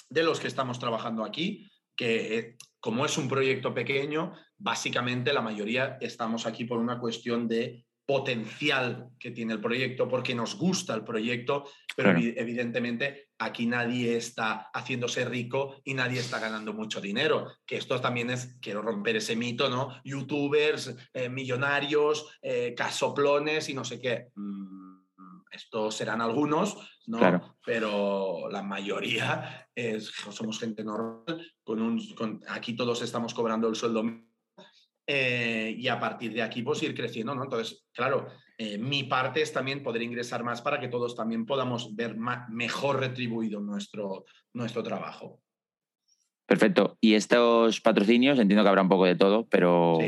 de los que estamos trabajando aquí, que eh, como es un proyecto pequeño, básicamente la mayoría estamos aquí por una cuestión de potencial que tiene el proyecto, porque nos gusta el proyecto, pero evidentemente aquí nadie está haciéndose rico y nadie está ganando mucho dinero. Que esto también es, quiero romper ese mito, ¿no? Youtubers, eh, millonarios, eh, casoplones y no sé qué. Mm, estos serán algunos, ¿no? Pero la mayoría es, somos gente normal, con un, aquí todos estamos cobrando el sueldo eh, y a partir de aquí pues ir creciendo, ¿no? Entonces, claro, eh, mi parte es también poder ingresar más para que todos también podamos ver mejor retribuido nuestro, nuestro trabajo. Perfecto. Y estos patrocinios, entiendo que habrá un poco de todo, pero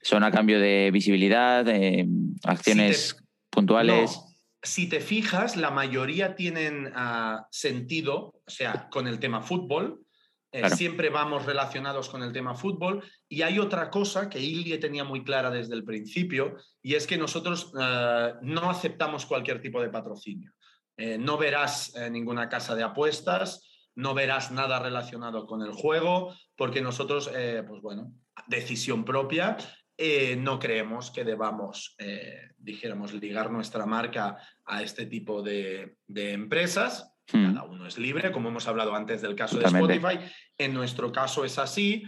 ¿Son a cambio de visibilidad, de acciones puntuales? Si te fijas, la mayoría tienen ah, sentido, o sea, con el tema fútbol. Eh, siempre vamos relacionados con el tema fútbol. Y hay otra cosa que Ilie tenía muy clara desde el principio, y es que nosotros ah, no aceptamos cualquier tipo de patrocinio. Eh, no verás eh, ninguna casa de apuestas, no verás nada relacionado con el juego, porque nosotros, pues bueno, decisión propia, eh, no creemos que debamos, eh, dijéramos, ligar nuestra marca a este tipo de, empresas. Hmm. Cada uno es libre, como hemos hablado antes del caso de Spotify. En nuestro caso es así.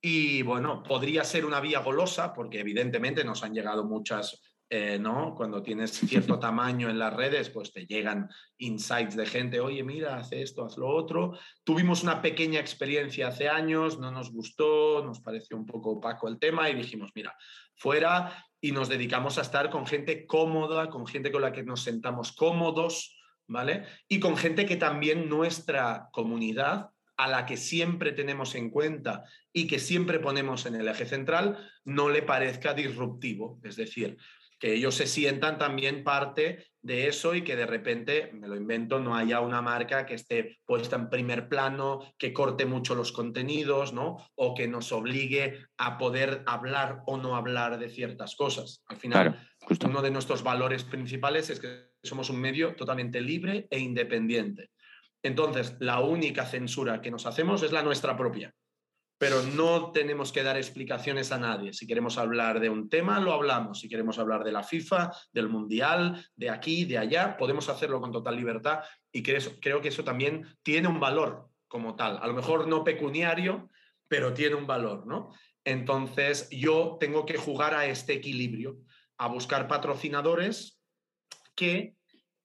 Y bueno, podría ser una vía golosa, porque evidentemente nos han llegado muchas eh, ¿no? Cuando tienes cierto tamaño en las redes, pues te llegan insights de gente, oye, mira, haz esto, haz lo otro. Tuvimos una pequeña experiencia hace años, no nos gustó, nos pareció un poco opaco el tema y dijimos, mira, fuera y nos dedicamos a estar con gente cómoda, con gente con la que nos sentamos cómodos, ¿vale? Y con gente que también nuestra comunidad a la que siempre tenemos en cuenta y que siempre ponemos en el eje central, no le parezca disruptivo. Es decir, que ellos se sientan también parte de eso y que de repente, me lo invento, no haya una marca que esté puesta en primer plano, que corte mucho los contenidos, ¿no? O que nos obligue a poder hablar o no hablar de ciertas cosas. Al final, uno de nuestros valores principales es que somos un medio totalmente libre e independiente. Entonces, la única censura que nos hacemos es la nuestra propia pero no tenemos que dar explicaciones a nadie. Si queremos hablar de un tema, lo hablamos. Si queremos hablar de la FIFA, del Mundial, de aquí, de allá, podemos hacerlo con total libertad y creo, que eso también tiene un valor como tal. A lo mejor no pecuniario, pero tiene un valor, ¿no? Entonces yo tengo que jugar a este equilibrio, a buscar patrocinadores que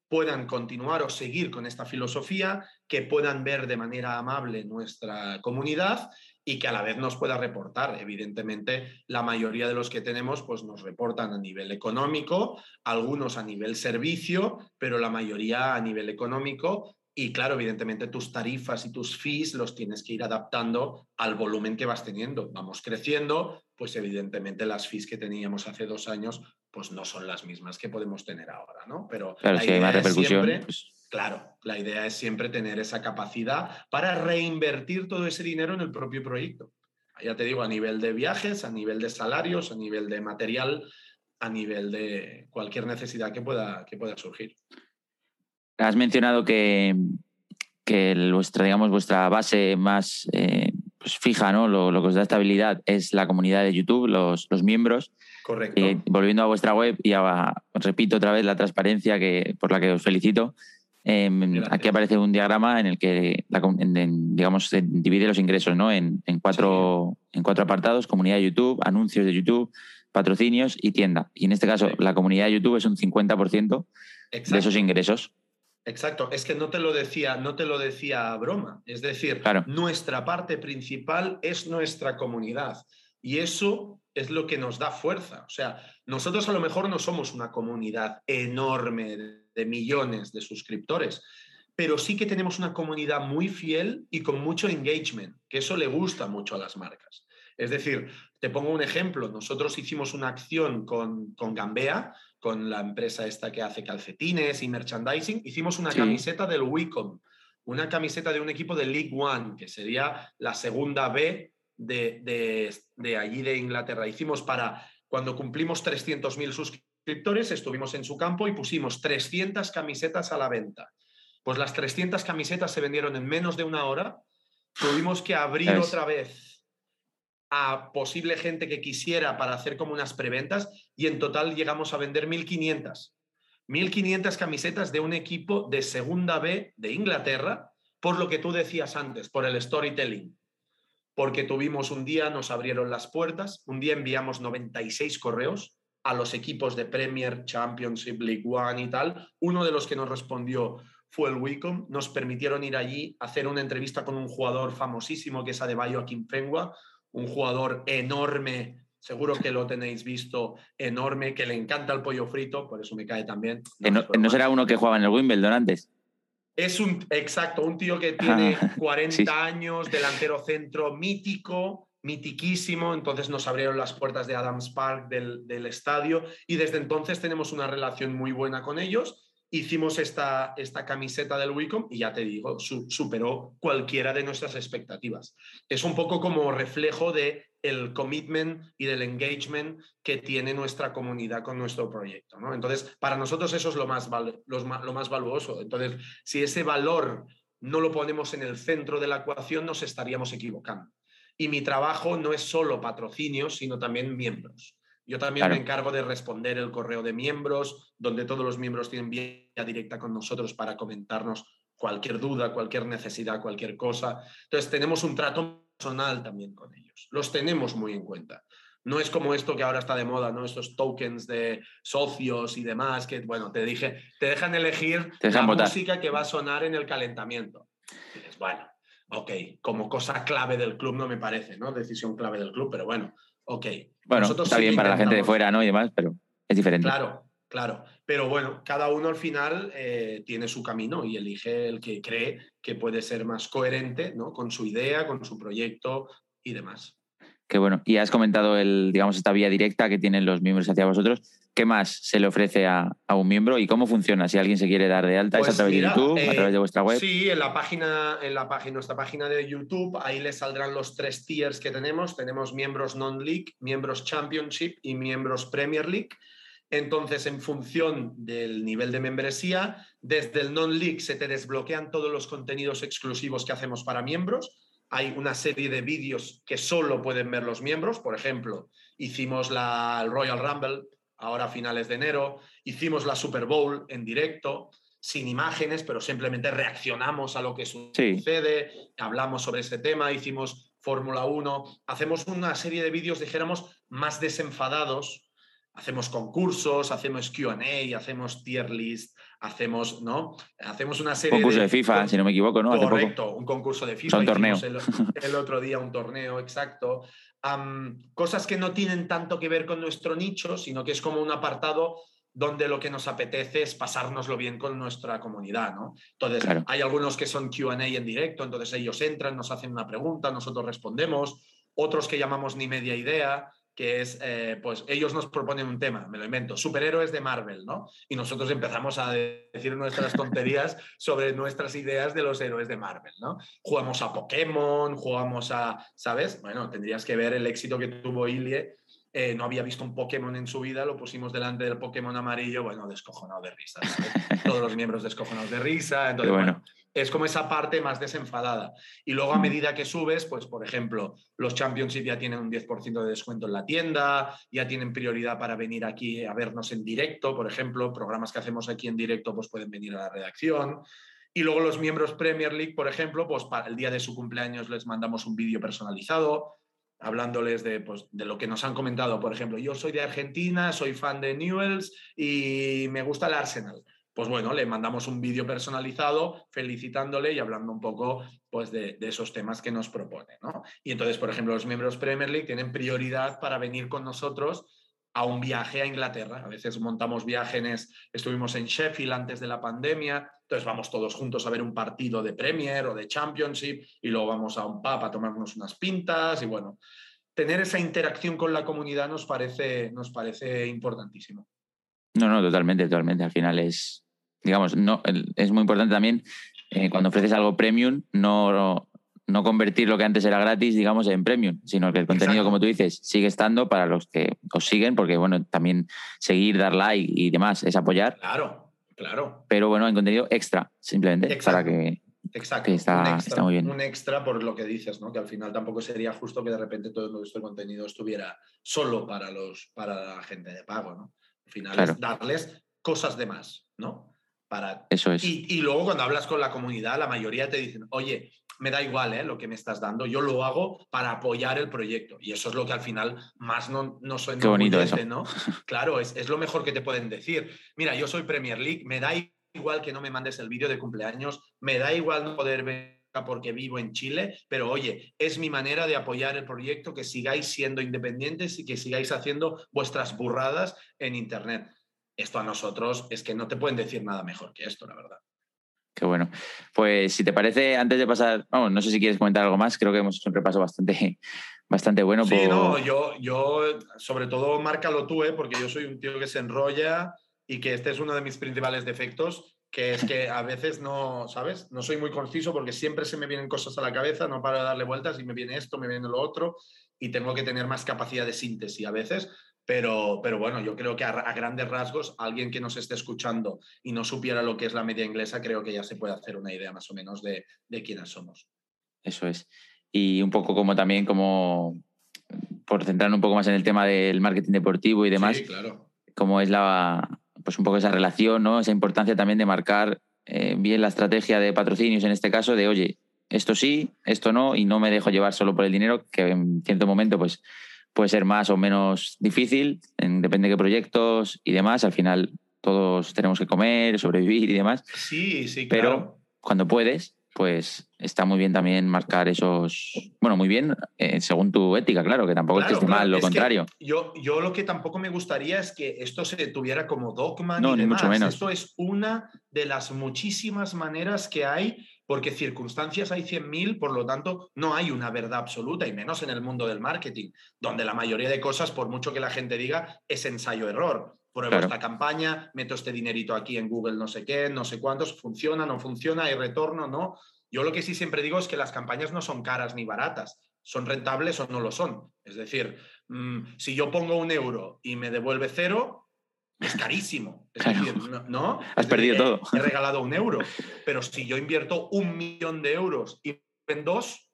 puedan continuar o seguir con esta filosofía, que puedan ver de manera amable nuestra comunidad y que a la vez nos pueda reportar. Evidentemente, la mayoría de los que tenemos pues nos reportan a nivel económico, algunos a nivel servicio, pero la mayoría a nivel económico. Y claro, evidentemente tus tarifas y tus fees los tienes que ir adaptando al volumen que vas teniendo. Vamos creciendo, pues evidentemente las fees que teníamos hace dos años pues no son las mismas que podemos tener ahora, ¿no? Pero claro, si hay más repercusión. Pues Claro, la idea es siempre tener esa capacidad para reinvertir todo ese dinero en el propio proyecto. Ya te digo, a nivel de viajes, a nivel de salarios, a nivel de material, a nivel de cualquier necesidad que pueda, que pueda surgir. Has mencionado que, que vuestra, digamos, vuestra base más eh, pues fija, ¿no? Lo, que os da estabilidad es la comunidad de YouTube, los, los miembros. Correcto. Eh, volviendo a vuestra web, y repito otra vez la transparencia que, por la que os felicito. Em, aquí aparece un diagrama en el que, digamos, se divide los ingresos ¿no? en, cuatro, en cuatro apartados, comunidad de YouTube, anuncios de YouTube, patrocinios y tienda. Y en este caso, la comunidad de YouTube es un 50% de esos ingresos. Exacto, es que no te lo decía, no te lo decía a broma. Es decir, nuestra parte principal es nuestra comunidad. Y eso es lo que nos da fuerza. O sea, nosotros a lo mejor no somos una comunidad enorme de millones de suscriptores, pero sí que tenemos una comunidad muy fiel y con mucho engagement, que eso le gusta mucho a las marcas. Es decir, te pongo un ejemplo, nosotros hicimos una acción con, con Gambea, con la empresa esta que hace calcetines y merchandising, hicimos una camiseta del Wicom, una camiseta de un equipo de League One, que sería la segunda B de, de, allí de Inglaterra. Hicimos para, cuando cumplimos 300.000 suscriptores, estuvimos en su campo y pusimos 300 camisetas a la venta. Pues las 300 camisetas se vendieron en menos de una hora. Tuvimos que abrir otra vez a posible gente que quisiera para hacer como unas preventas y en total llegamos a vender 1.500. 1.500 camisetas de un equipo de segunda B de Inglaterra, por lo que tú decías antes, por el storytelling porque tuvimos un día, nos abrieron las puertas, un día enviamos 96 correos a los equipos de Premier, Championship, League One y tal. Uno de los que nos respondió fue el Wicom. Nos permitieron ir allí hacer una entrevista con un jugador famosísimo que es Adebayo Akinfengua, un jugador enorme, seguro que lo tenéis visto, enorme, que le encanta el pollo frito, por eso me cae también. no será uno que jugaba en el Wimbledon antes? Es un, exacto, un tío que tiene 40 años, delantero centro mítico, mitiquísimo, entonces nos abrieron las puertas de Adams Park del, del estadio y desde entonces tenemos una relación muy buena con ellos hicimos esta, esta camiseta del Wicom y ya te digo, superó cualquiera de nuestras expectativas. Es un poco como reflejo de el commitment y del engagement que tiene nuestra comunidad con nuestro proyecto. ¿no? Entonces, para nosotros eso es lo más, lo más valuoso. Entonces, si ese valor no lo ponemos en el centro de la ecuación, nos estaríamos equivocando. Y mi trabajo no es solo patrocinio, sino también miembros. Yo también me encargo de responder el correo de miembros, donde todos los miembros tienen vía directa con nosotros para comentarnos cualquier duda, cualquier necesidad, cualquier cosa. Entonces, tenemos un trato personal también con ellos. Los tenemos muy en cuenta. No es como esto que ahora está de moda, ¿no? Estos tokens de socios y demás, que, bueno, te dije, te dejan elegir la música que va a sonar en el calentamiento. bueno, ok, como cosa clave del club no me parece, ¿no? Decisión clave del club, pero bueno, ok. Bueno, Nosotros está bien para la gente de fuera, ¿no? Y demás, pero es diferente. Claro, claro. Pero bueno, cada uno al final eh, tiene su camino y elige el que cree que puede ser más coherente, ¿no? Con su idea, con su proyecto y demás. Qué bueno. Y has comentado el, digamos, esta vía directa que tienen los miembros hacia vosotros. ¿Qué más se le ofrece a, un miembro y cómo funciona? Si alguien se quiere dar de alta, ¿es a pues través de YouTube, a eh, través de vuestra web? Sí, en la página, en la página, nuestra página de YouTube, ahí les saldrán los tres tiers que tenemos. Tenemos miembros non-league, miembros Championship y miembros Premier League. Entonces, en función del nivel de membresía, desde el non-league se te desbloquean todos los contenidos exclusivos que hacemos para miembros hay una serie de vídeos que solo pueden ver los miembros. Por ejemplo, hicimos la el Royal Rumble ahora a finales de enero, hicimos la Super Bowl en directo, sin imágenes, pero simplemente reaccionamos a lo que sucede, hablamos sobre ese tema, hicimos Fórmula 1, hacemos una serie de vídeos, dijéramos, más desenfadados. Hacemos concursos, hacemos QA, hacemos tier list, hacemos, ¿no? Hacemos una serie concurso de, FIFA, si no me equivoco, ¿no? Correcto, un concurso de FIFA. Son torneo. El, otro día un torneo, exacto. cosas que no tienen tanto que ver con nuestro nicho, sino que es como un apartado donde lo que nos apetece es pasárnoslo bien con nuestra comunidad, ¿no? Entonces, hay algunos que son Q&A en directo, entonces ellos entran, nos hacen una pregunta, nosotros respondemos, otros que llamamos ni media idea, que es, eh, pues ellos nos proponen un tema, me lo invento, superhéroes de Marvel, ¿no? Y nosotros empezamos a decir nuestras tonterías sobre nuestras ideas de los héroes de Marvel, ¿no? Jugamos a Pokémon, jugamos a, ¿sabes? Bueno, tendrías que ver el éxito que tuvo Ilie. Eh, no había visto un Pokémon en su vida, lo pusimos delante del Pokémon amarillo, bueno, descojonado de risa. Todos los miembros descojonados de risa. Entonces, bueno es como esa parte más desenfadada. Y luego a medida que subes, pues por ejemplo, los Championship ya tienen un 10% de descuento en la tienda, ya tienen prioridad para venir aquí a vernos en directo, por ejemplo, programas que hacemos aquí en directo pues pueden venir a la redacción. Y luego los miembros Premier League, por ejemplo, pues para el día de su cumpleaños les mandamos un vídeo personalizado hablándoles de, pues, de lo que nos han comentado. Por ejemplo, yo soy de Argentina, soy fan de Newells y me gusta el Arsenal pues bueno, le mandamos un vídeo personalizado felicitándole y hablando un poco pues, de, esos temas que nos propone. ¿no? Y entonces, por ejemplo, los miembros Premier League tienen prioridad para venir con nosotros a un viaje a Inglaterra. A veces montamos viajes, estuvimos en Sheffield antes de la pandemia, entonces vamos todos juntos a ver un partido de Premier o de Championship y luego vamos a un pub a tomarnos unas pintas y bueno, tener esa interacción con la comunidad nos parece, nos parece importantísimo. No, no, totalmente, totalmente. Al final es, digamos, no, es muy importante también eh, cuando ofreces algo premium, no, no convertir lo que antes era gratis, digamos, en premium, sino que el contenido, como tú dices, sigue estando para los que os siguen, porque, bueno, también seguir, dar like y demás es apoyar. Claro, claro. Pero, bueno, en contenido extra, simplemente, para que... Exacto. está, está, muy bien. Un extra por lo que dices, ¿no? Que al final tampoco sería justo que de repente todo nuestro contenido estuviera solo para, los, para la gente de pago, ¿no? Al final es darles cosas de más, ¿no? Eso es. Y, luego cuando hablas con la comunidad, la mayoría te dicen, oye, me da igual ¿eh? lo que me estás dando, yo lo hago para apoyar el proyecto. Y eso es lo que al final más no, no suena Qué bonito eso. ¿no? claro, es, es lo mejor que te pueden decir. Mira, yo soy Premier League, me da igual que no me mandes el vídeo de cumpleaños, me da igual no poder ver porque vivo en Chile, pero oye, es mi manera de apoyar el proyecto, que sigáis siendo independientes y que sigáis haciendo vuestras burradas en Internet esto a nosotros es que no te pueden decir nada mejor que esto, la verdad. Qué bueno. Pues si te parece, antes de pasar, no sé si quieres comentar algo más, creo que hemos hecho un repaso bastante, bastante bueno. Sí, no, yo, yo, sobre todo, márcalo tú, ¿eh? porque yo soy un tío que se enrolla y que este es uno de mis principales defectos, que es que a veces no, ¿sabes? No soy muy conciso porque siempre se me vienen cosas a la cabeza, no paro de darle vueltas y me viene esto, me viene lo otro y tengo que tener más capacidad de síntesis a veces. Pero, pero bueno, yo creo que a, grandes rasgos, alguien que nos esté escuchando y no supiera lo que es la media inglesa, creo que ya se puede hacer una idea más o menos de, de quiénes somos. Eso es. Y un poco como también, como por centrarnos un poco más en el tema del marketing deportivo y demás, sí, claro. cómo es la, pues un poco esa relación, ¿no? esa importancia también de marcar eh, bien la estrategia de patrocinios en este caso, de oye, esto sí, esto no, y no me dejo llevar solo por el dinero, que en cierto momento pues, puede ser más o menos difícil, en, depende de qué proyectos y demás. Al final todos tenemos que comer, sobrevivir y demás. Sí, sí, claro. Pero cuando puedes, pues está muy bien también marcar esos, bueno, muy bien, eh, según tu ética, claro, que tampoco es que esté mal, lo contrario. Yo, yo lo que tampoco me gustaría es que esto se tuviera como dogma no, ni, mucho menos. Esto es una de las muchísimas maneras que hay, porque circunstancias hay 100.000, por lo tanto, no hay una verdad absoluta, y menos en el mundo del marketing, donde la mayoría de cosas, por mucho que la gente diga, es ensayo-error. Pruebo esta campaña, meto este dinerito aquí en Google, no sé qué, no sé cuántos, funciona, no funciona, hay retorno, no. Yo lo que sí siempre digo es que las campañas no son caras ni baratas, son rentables o no lo son. Es decir, mm, si yo pongo un euro y me devuelve cero, es carísimo. Es decir, ¿no? Has perdido todo. He regalado un euro. Pero si yo invierto un millón de euros y en dos,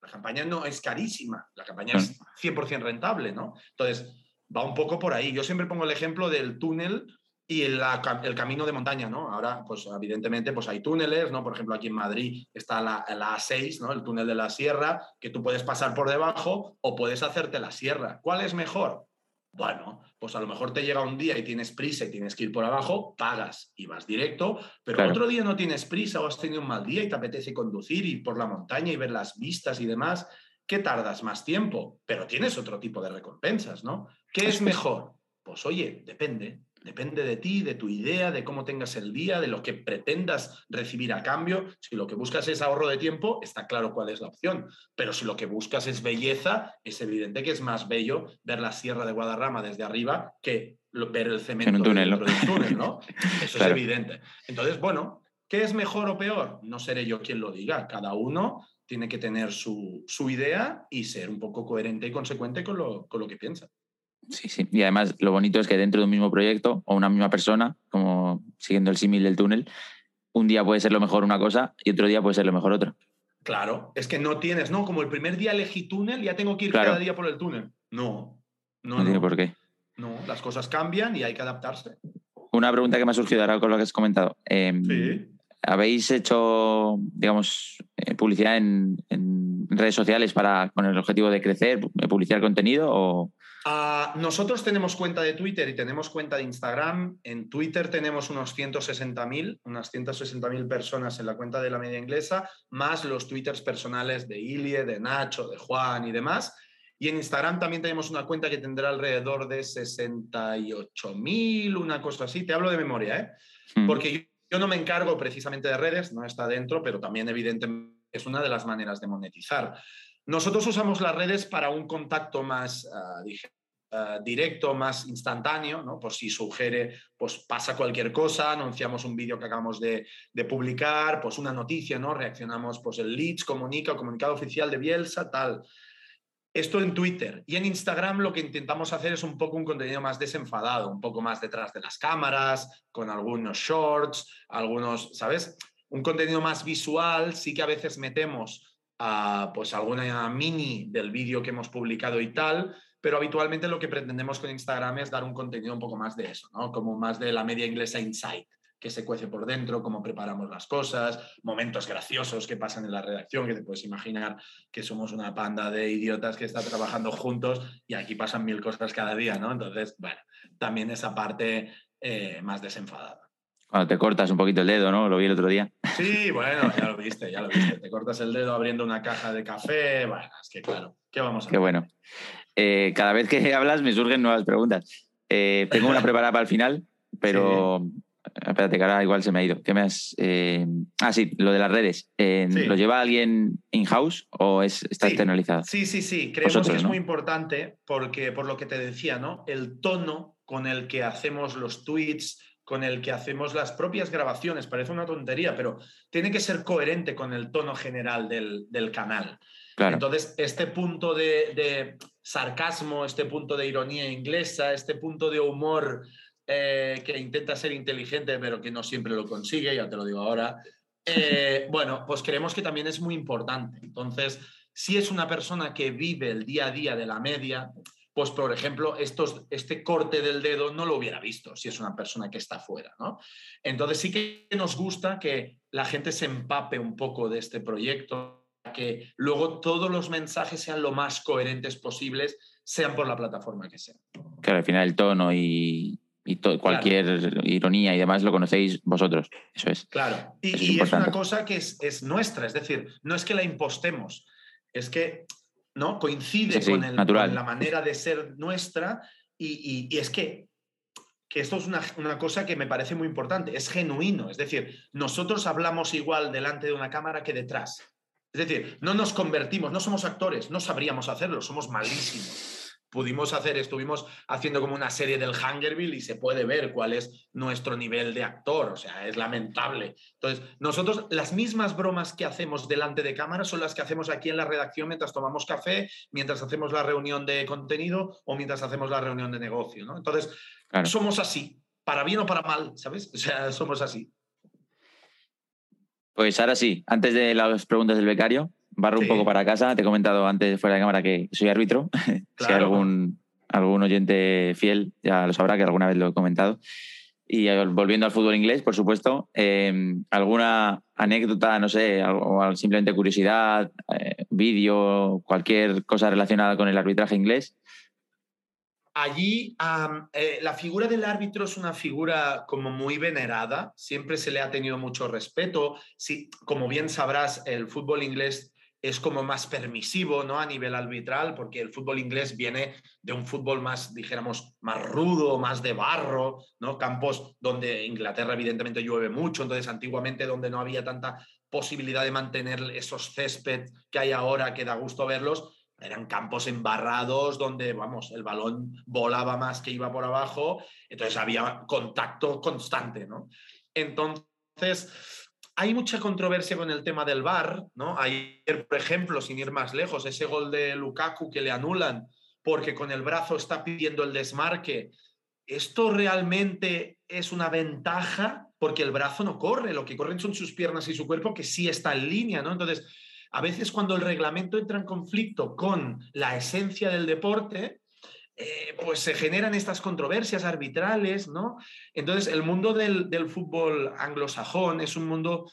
la campaña no es carísima. La campaña es 100% rentable, ¿no? Entonces, va un poco por ahí. Yo siempre pongo el ejemplo del túnel y el, el, camino de montaña, ¿no? Ahora, pues evidentemente, pues hay túneles, ¿no? Por ejemplo, aquí en Madrid está la, la, A6, ¿no? El túnel de la sierra, que tú puedes pasar por debajo o puedes hacerte la sierra. ¿Cuál es mejor? Bueno, pues a lo mejor te llega un día y tienes prisa y tienes que ir por abajo, pagas y vas directo, pero otro día no tienes prisa o has tenido un mal día y te apetece conducir y por la montaña y ver las vistas y demás, ¿qué tardas más tiempo? Pero tienes otro tipo de recompensas, ¿no? ¿Qué es mejor? Pues oye, depende. Depende de ti, de tu idea, de cómo tengas el día, de lo que pretendas recibir a cambio. Si lo que buscas es ahorro de tiempo, está claro cuál es la opción. Pero si lo que buscas es belleza, es evidente que es más bello ver la Sierra de Guadarrama desde arriba que ver el cemento en túnel, dentro del túnel, ¿no? Eso es evidente. Entonces, bueno, ¿qué es mejor o peor? No seré yo quien lo diga. Cada uno tiene que tener su, su idea y ser un poco coherente y consecuente con lo, con lo que piensa. Sí, sí. Y además lo bonito es que dentro de un mismo proyecto o una misma persona, como siguiendo el símil del túnel, un día puede ser lo mejor una cosa y otro día puede ser lo mejor otra. Claro, es que no tienes, no, como el primer día elegí túnel, ya tengo que ir cada día por el túnel. No, no, no, tiene por qué. No, las cosas cambian y hay que adaptarse. Una pregunta que me ha surgido ahora con lo que has comentado. Em, sí. ¿Habéis hecho, digamos, eh, publicidad en, en, redes sociales para, con el objetivo de crecer, publicar contenido o, Ah, nosotros tenemos cuenta de Twitter y tenemos cuenta de Instagram. En Twitter tenemos unos 160.000, unas 160.000 personas en la cuenta de la media inglesa, más los twitters personales de Ilie, de Nacho, de Juan y demás. Y en Instagram también tenemos una cuenta que tendrá alrededor de 68.000, una cosa así. Te hablo de memoria, ¿eh? Hmm. Porque yo, no me encargo precisamente de redes, no está dentro, pero también evidentemente es una de las maneras de monetizar. Nosotros usamos las redes para un contacto más ah, ah, directo, más instantáneo, ¿no? Por si sugiere, pues pasa cualquier cosa, anunciamos un vídeo que acabamos de, publicar, pues una noticia, ¿no? Reaccionamos, pues el leads comunica, comunicado oficial de Bielsa, tal. Esto en Twitter. Y en Instagram lo que intentamos hacer es un poco un contenido más desenfadado, un poco más detrás de las cámaras, con algunos shorts, algunos, ¿sabes? Un contenido más visual, sí que a veces metemos pues alguna mini del vídeo que hemos publicado y tal, pero habitualmente lo que pretendemos con Instagram es dar un contenido un poco más de eso, ¿no? Como más de la media inglesa insight, que se cuece por dentro, cómo preparamos las cosas, momentos graciosos que pasan en la redacción, que te puedes imaginar que somos una panda de idiotas que está trabajando juntos y aquí pasan mil cosas cada día, ¿no? Entonces, bueno, también esa parte eh, más desenfadada. Cuando te cortas un poquito el dedo, ¿no? Lo vi el otro día. Sí, bueno, ya lo viste, ya lo viste. Te cortas el dedo abriendo una caja de café. Bueno, es que claro, ¿qué vamos a hacer? Qué bueno. Eh, cada vez que hablas me surgen nuevas preguntas. Eh, tengo una preparada para el final, pero espérate, que ahora igual se me ha ido. ¿Qué me has, eh, Ah, sí, lo de las redes. ¿Lo lleva alguien in-house o es, está externalizado? Sí, sí, sí. Creemos que es muy importante porque, por lo que te decía, ¿no? El tono con el que hacemos los tweets, con el que hacemos las propias grabaciones, parece una tontería, pero tiene que ser coherente con el tono general del, canal. Entonces, este punto de, sarcasmo, este punto de ironía inglesa, este punto de humor eh, que intenta ser inteligente, pero que no siempre lo consigue, ya te lo digo ahora, eh, bueno, pues creemos que también es muy importante. Entonces, si es una persona que vive el día a día de la media, pues por ejemplo, estos, este corte del dedo no lo hubiera visto si es una persona que está fuera, ¿no? Entonces sí que nos gusta que la gente se empape un poco de este proyecto, que luego todos los mensajes sean lo más coherentes posibles, sean por la plataforma que sea. Claro, al final el tono y, cualquier ironía y demás lo conocéis vosotros, eso es. Claro, y es, una cosa que es, es nuestra, es decir, no es que la impostemos, es que ¿no? Coincide con, el, la manera de ser nuestra y, es que, que, esto es una, una, cosa que me parece muy importante, es genuino, es decir, nosotros hablamos igual delante de una cámara que detrás. Es decir, no nos convertimos, no somos actores, no sabríamos hacerlo, somos malísimos pudimos hacer, estuvimos haciendo como una serie del Hungerville y se puede ver cuál es nuestro nivel de actor, o sea, es lamentable. Entonces, nosotros las mismas bromas que hacemos delante de cámara son las que hacemos aquí en la redacción mientras tomamos café, mientras hacemos la reunión de contenido o mientras hacemos la reunión de negocio, ¿no? Entonces, somos así, para bien o para mal, ¿sabes? O sea, somos así. Pues ahora sí, antes de las preguntas del becario, barro un poco para casa. Te he comentado antes fuera de cámara que soy árbitro. si hay algún, algún oyente fiel, ya lo sabrá que alguna vez lo he comentado. Y eh, volviendo al fútbol inglés, por supuesto, em, ¿alguna anécdota, no sé, o simplemente curiosidad, eh, vídeo, cualquier cosa relacionada con el arbitraje inglés? Allí eh, la figura del árbitro es una figura como muy venerada, siempre se le ha tenido mucho respeto. Sí, como bien sabrás, el fútbol inglés es como más permisivo ¿no? a nivel arbitral, porque el fútbol inglés viene de un fútbol más, dijéramos, más rudo, más de barro, ¿no? campos donde Inglaterra evidentemente llueve mucho, entonces antiguamente donde no había tanta posibilidad de mantener esos césped que hay ahora, que da gusto verlos, eran campos embarrados donde, vamos, el balón volaba más que iba por abajo, entonces había contacto constante, ¿no? Entonces, hay mucha controversia con el tema del VAR, ¿no? Ayer, por ejemplo, sin ir más lejos, ese gol de Lukaku que le anulan porque con el brazo está pidiendo el desmarque. ¿Esto realmente es una ventaja? Porque el brazo no corre, lo que corren son sus piernas y su cuerpo que sí está en línea, ¿no? Entonces, a veces cuando el reglamento entra en conflicto con la esencia del deporte, eh, pues se generan estas controversias arbitrales, ¿no? Entonces, el mundo del, fútbol anglosajón es un mundo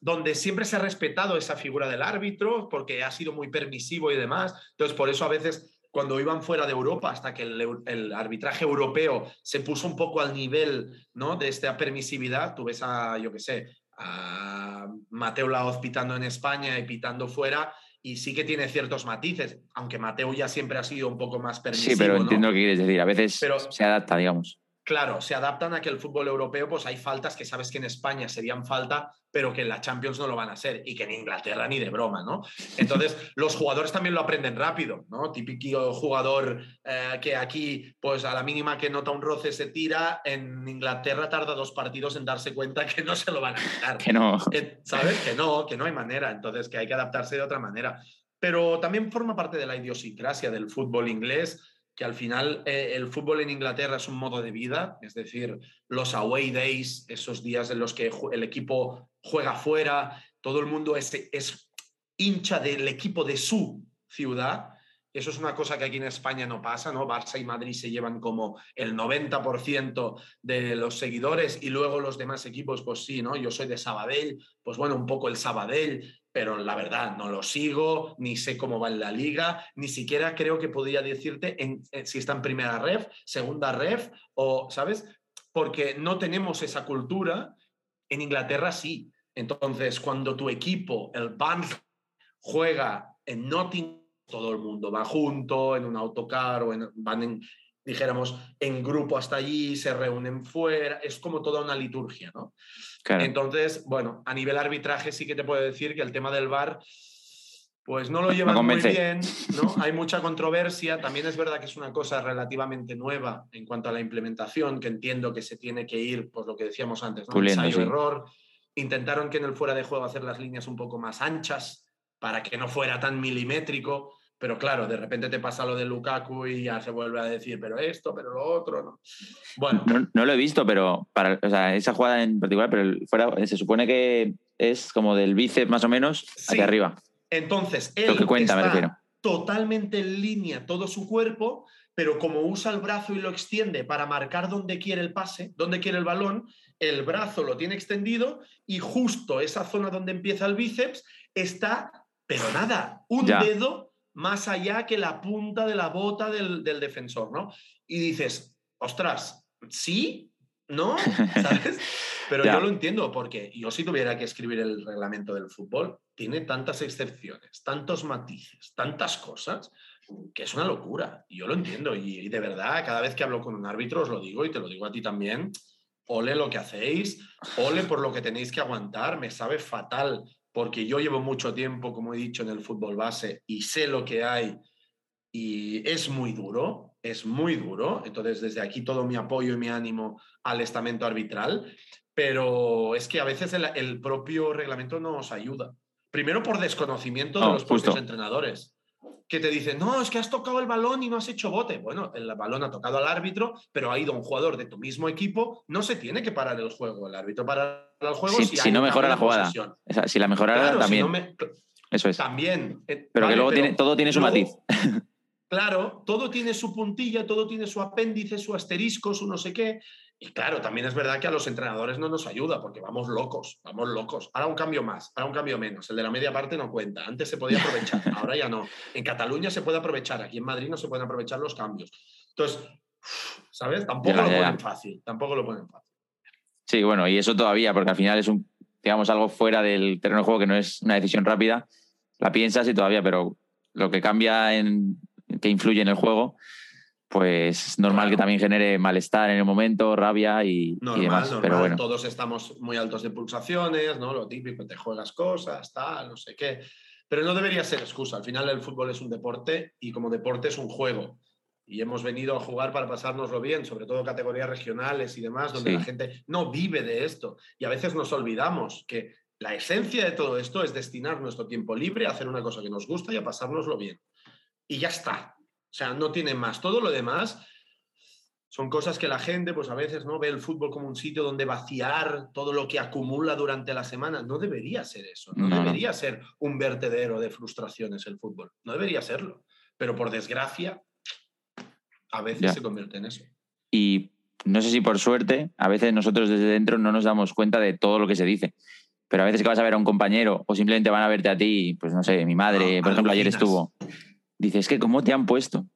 donde siempre se ha respetado esa figura del árbitro porque ha sido muy permisivo y demás. Entonces, por eso a veces cuando iban fuera de Europa, hasta que el, arbitraje europeo se puso un poco al nivel ¿no? de esta permisividad, tú ves a, yo qué sé, a Mateo Laoz pitando en España y pitando fuera, y sí que tiene ciertos matices, aunque Mateo ya siempre ha sido un poco más permisivo. Sí, pero entiendo lo que quieres decir. A veces se adapta, digamos. Claro, se adaptan a que el fútbol europeo, pues hay faltas que sabes que en España serían falta, pero que en la Champions no lo van a ser y que en Inglaterra ni de broma, ¿no? Entonces, los jugadores también lo aprenden rápido, ¿no? Típico jugador eh, que aquí, pues a la mínima que nota un roce se tira, en Inglaterra tarda dos partidos en darse cuenta que no se lo van a quitar. que no. ¿Sabes? Que no, que no hay manera, entonces que hay que adaptarse de otra manera. Pero también forma parte de la idiosincrasia del fútbol inglés que al final eh, el fútbol en Inglaterra es un modo de vida, es decir, los away days, esos días en los que el equipo juega fuera, todo el mundo es, es hincha del equipo de su ciudad. Eso es una cosa que aquí en España no pasa, ¿no? Barça y Madrid se llevan como el 90% de los seguidores y luego los demás equipos, pues sí, ¿no? Yo soy de Sabadell, pues bueno, un poco el Sabadell, pero la verdad no lo sigo, ni sé cómo va en la liga, ni siquiera creo que podría decirte en, si está en primera ref, segunda ref, o, ¿sabes? Porque no tenemos esa cultura. En Inglaterra sí. Entonces, cuando tu equipo, el Band, juega en Nottingham, todo el mundo va junto, en un autocar o en, van en, dijéramos, en grupo hasta allí, se reúnen fuera, es como toda una liturgia, ¿no? Entonces, bueno, a nivel arbitraje sí que te puedo decir que el tema del VAR pues no lo llevan muy bien, ¿no? Hay mucha controversia. También es verdad que es una cosa relativamente nueva en cuanto a la implementación, que entiendo que se tiene que ir, pues lo que decíamos antes, ¿no? Ensayo, error. Intentaron que en el fuera de juego hacer las líneas un poco más anchas para que no fuera tan milimétrico. Pero claro, de repente te pasa lo de Lukaku y ya se vuelve a decir, pero esto, pero lo otro, ¿no? Bueno. No, lo he visto, pero para o sea, esa jugada en particular, pero fuera, se supone que es como del bíceps más o menos hacia arriba. Entonces, él está totalmente en línea todo su cuerpo, pero como usa el brazo y lo extiende para marcar dónde quiere el pase, dónde quiere el balón, el brazo lo tiene extendido y justo esa zona donde empieza el bíceps está, pero nada, un dedo más allá que la punta de la bota del, del defensor, ¿no? Y dices, ostras, sí, ¿no? ¿Sabes? Pero yo lo entiendo porque yo si tuviera que escribir el reglamento del fútbol, tiene tantas excepciones, tantos matices, tantas cosas, que es una locura. Y yo lo entiendo. Y, de verdad, cada vez que hablo con un árbitro os lo digo y te lo digo a ti también, ole lo que hacéis, ole por lo que tenéis que aguantar, me sabe fatal porque yo llevo mucho tiempo, como he dicho, en el fútbol base y sé lo que hay y es muy duro, es muy duro. Entonces, desde aquí todo mi apoyo y mi ánimo al estamento arbitral, pero es que a veces el, propio reglamento no nos ayuda. Primero por desconocimiento de los propios entrenadores, que te dicen, no, es que has tocado el balón y no has hecho bote. Bueno, el balón ha tocado al árbitro, pero ha ido un jugador de tu mismo equipo, no se tiene que parar el juego. El árbitro para el juego si, no mejora la jugada. si la mejora también. Eso es. También. Eh, pero que luego tiene, todo tiene su matiz. Claro, todo tiene su puntilla, todo tiene su apéndice, su asterisco, su no sé qué. Y claro, también es verdad que a los entrenadores no nos ayuda porque vamos locos, vamos locos. Ahora un cambio más, ahora un cambio menos. El de la media parte no cuenta. Antes se podía aprovechar, ahora ya no. En Cataluña se puede aprovechar, aquí en Madrid no se pueden aprovechar los cambios. Entonces, ¿sabes? Tampoco lo ponen fácil, tampoco lo ponen fácil. Sí, bueno, y eso todavía, porque al final es un, digamos, algo fuera del terreno de juego que no es una decisión rápida. La piensas y todavía, pero lo que cambia en, que influye en el juego, pues es normal que también genere malestar en el momento, rabia y, demás. Pero bueno. Todos estamos muy altos de pulsaciones, ¿no? Lo típico, te juegas cosas, tal, no sé qué. Pero no debería ser excusa. Al final el fútbol es un deporte y como deporte es un juego. Y hemos venido a jugar para pasárnoslo bien, sobre todo categorías regionales y demás, donde la gente no vive de esto. Y a veces nos olvidamos que la esencia de todo esto es destinar nuestro tiempo libre a hacer una cosa que nos gusta y a pasárnoslo bien y ya está. O sea, no tiene más. Todo lo demás son cosas que la gente, pues a veces, ¿no? Ve el fútbol como un sitio donde vaciar todo lo que acumula durante la semana. No debería ser eso. No, debería ser un vertedero de frustraciones el fútbol. No debería serlo. Pero por desgracia, a veces se convierte en eso. Y no sé si por suerte, a veces nosotros desde dentro no nos damos cuenta de todo lo que se dice. Pero a veces que vas a ver a un compañero o simplemente van a verte a ti, pues no sé, mi madre, por ejemplo, ayer estuvo Dice, es que ¿cómo te han puesto?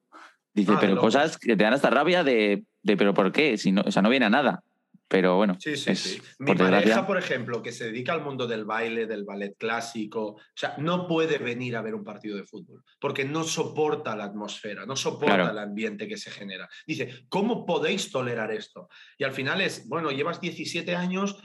Dice, ah, pero cosas que te dan hasta rabia de, pero ¿por qué? Si no, o sea, no viene a nada. Pero bueno. Sí, sí, sí. Mi pareja, por ejemplo, que se dedica al mundo del baile, del ballet clásico, o sea, no puede venir a ver un partido de fútbol porque no soporta la atmósfera, no soporta el ambiente que se genera. Dice, ¿cómo podéis tolerar esto? Y al final es, bueno, llevas 17 años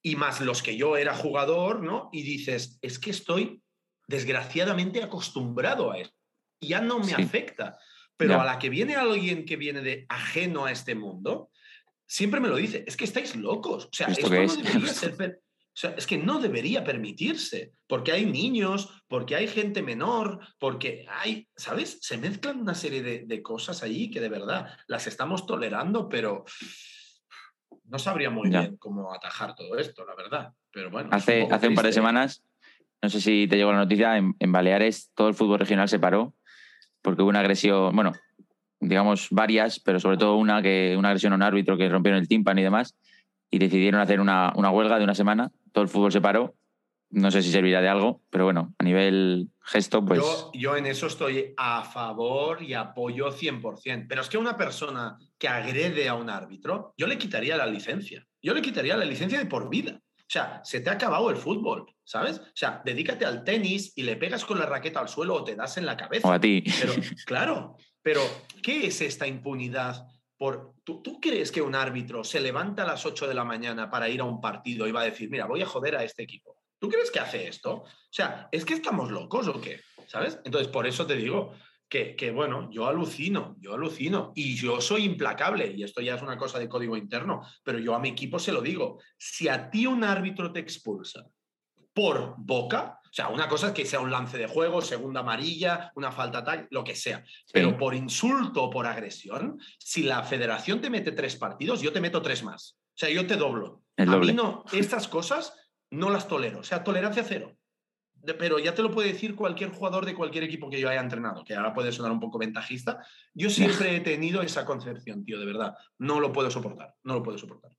y más los que yo era jugador, ¿no? Y dices, es que estoy desgraciadamente acostumbrado a eso. Ya no me afecta. Pero a la que viene alguien que viene de ajeno a este mundo, siempre me lo dice, es que estáis locos. O sea, esto, no debería ser... O sea, es que no debería permitirse, porque hay niños, porque hay gente menor, porque hay, ¿sabes? Se mezclan una serie de, cosas allí que de verdad las estamos tolerando, pero no sabría muy bien cómo atajar todo esto, la verdad. Pero bueno. Hace, hace un par de semanas no sé si te llegó la noticia, en, Baleares todo el fútbol regional se paró porque hubo una agresión, bueno, digamos varias, pero sobre todo una, que, una agresión a un árbitro que rompieron el tímpano y demás, y decidieron hacer una, huelga de una semana, todo el fútbol se paró, no sé si servirá de algo, pero bueno, a nivel gesto, pues... Yo, yo en eso estoy a favor y apoyo 100%, pero es que una persona que agrede a un árbitro, yo le quitaría la licencia, yo le quitaría la licencia de por vida. O sea, se te ha acabado el fútbol, ¿sabes? O sea, dedícate al tenis y le pegas con la raqueta al suelo o te das en la cabeza. O a ti. Pero, claro, Pero, ¿qué es esta impunidad? Por, ¿tú, ¿Tú crees que un árbitro se levanta a las 8 de la mañana para ir a un partido y va a decir, mira, voy a joder a este equipo? ¿Tú crees que hace esto? O sea, ¿es que estamos locos o qué? ¿Sabes? Entonces, por eso te digo que, que, bueno, yo alucino, yo alucino y yo soy implacable y esto ya es una cosa de código interno, pero yo a mi equipo se lo digo, si a ti un árbitro te expulsa por boca, o sea, una cosa es que sea un lance de juego, segunda amarilla, una falta tal, lo que sea. Pero por insulto o por agresión, si la federación te mete tres partidos, yo te meto tres más. O sea, yo te doblo. A mí no, estas cosas no las tolero. O sea, tolerancia cero. Pero ya te lo puede decir cualquier jugador de cualquier equipo que yo haya entrenado, que ahora puede sonar un poco ventajista. Yo siempre he tenido esa concepción, tío, de verdad. No lo puedo soportar, no lo puedo soportar.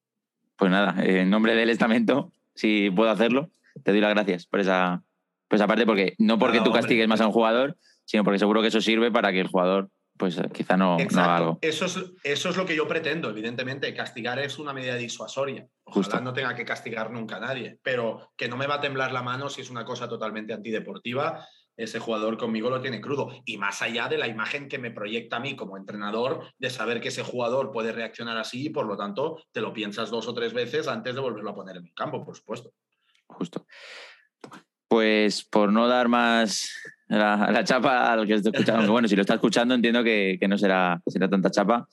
Pues nada, en nombre del estamento, si puedo hacerlo, te doy las gracias por esa, aparte porque no porque tú castigues más a un jugador, sino porque seguro que eso sirve para que el jugador pues quizá no, algo. Eso es, eso es lo que yo pretendo, evidentemente. Castigar es una medida disuasoria. Ojalá no tenga que castigar nunca a nadie, pero que no me va a temblar la mano si es una cosa totalmente antideportiva. Ese jugador conmigo lo tiene crudo. Y más allá de la imagen que me proyecta a mí como entrenador, de saber que ese jugador puede reaccionar así y por lo tanto te lo piensas dos o tres veces antes de volverlo a poner en el campo, por supuesto. Justo. Pues por no dar más la, chapa al que estoy escuchando, bueno, si lo está escuchando entiendo que, no será, será tanta chapa.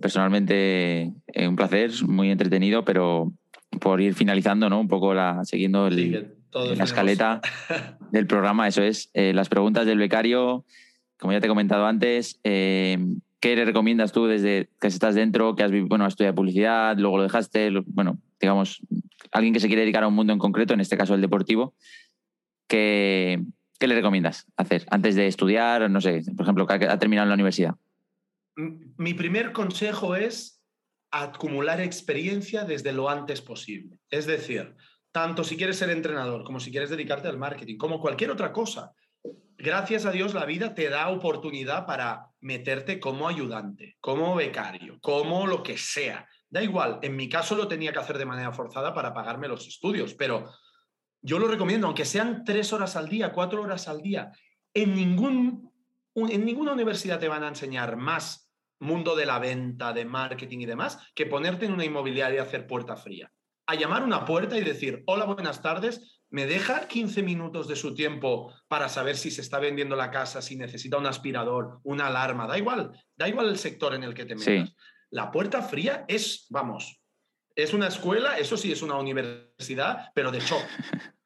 Personalmente, eh, un placer, muy entretenido, pero por ir finalizando, ¿no? Un poco la, siguiendo la escaleta del programa, eso es. Eh, las preguntas del becario, como ya te he comentado antes, eh, ¿qué le recomiendas tú desde que estás dentro, que has bueno, estudiado publicidad, luego lo dejaste, bueno, digamos, alguien que se quiere dedicar a un mundo en concreto, en este caso el deportivo, ¿qué, le recomiendas hacer antes de estudiar? No sé, por ejemplo, que ha terminado la universidad. Mi primer consejo es acumular experiencia desde lo antes posible. Es decir, tanto si quieres ser entrenador como si quieres dedicarte al marketing, como cualquier otra cosa. Gracias a Dios la vida te da oportunidad para meterte como ayudante, como becario, como lo que sea. Da igual, en mi caso lo tenía que hacer de manera forzada para pagarme los estudios, pero yo lo recomiendo, aunque sean tres horas al día, cuatro horas al día. En, ningún, en ninguna universidad te van a enseñar más mundo de la venta, de marketing y demás, que ponerte en una inmobiliaria y hacer puerta fría. A llamar una puerta y decir, hola, buenas tardes, ¿me deja 15 minutos de su tiempo para saber si se está vendiendo la casa, si necesita un aspirador, una alarma? Da igual, da igual el sector en el que te metas. La puerta fría es, vamos, es una escuela, eso sí es una universidad, pero de shock,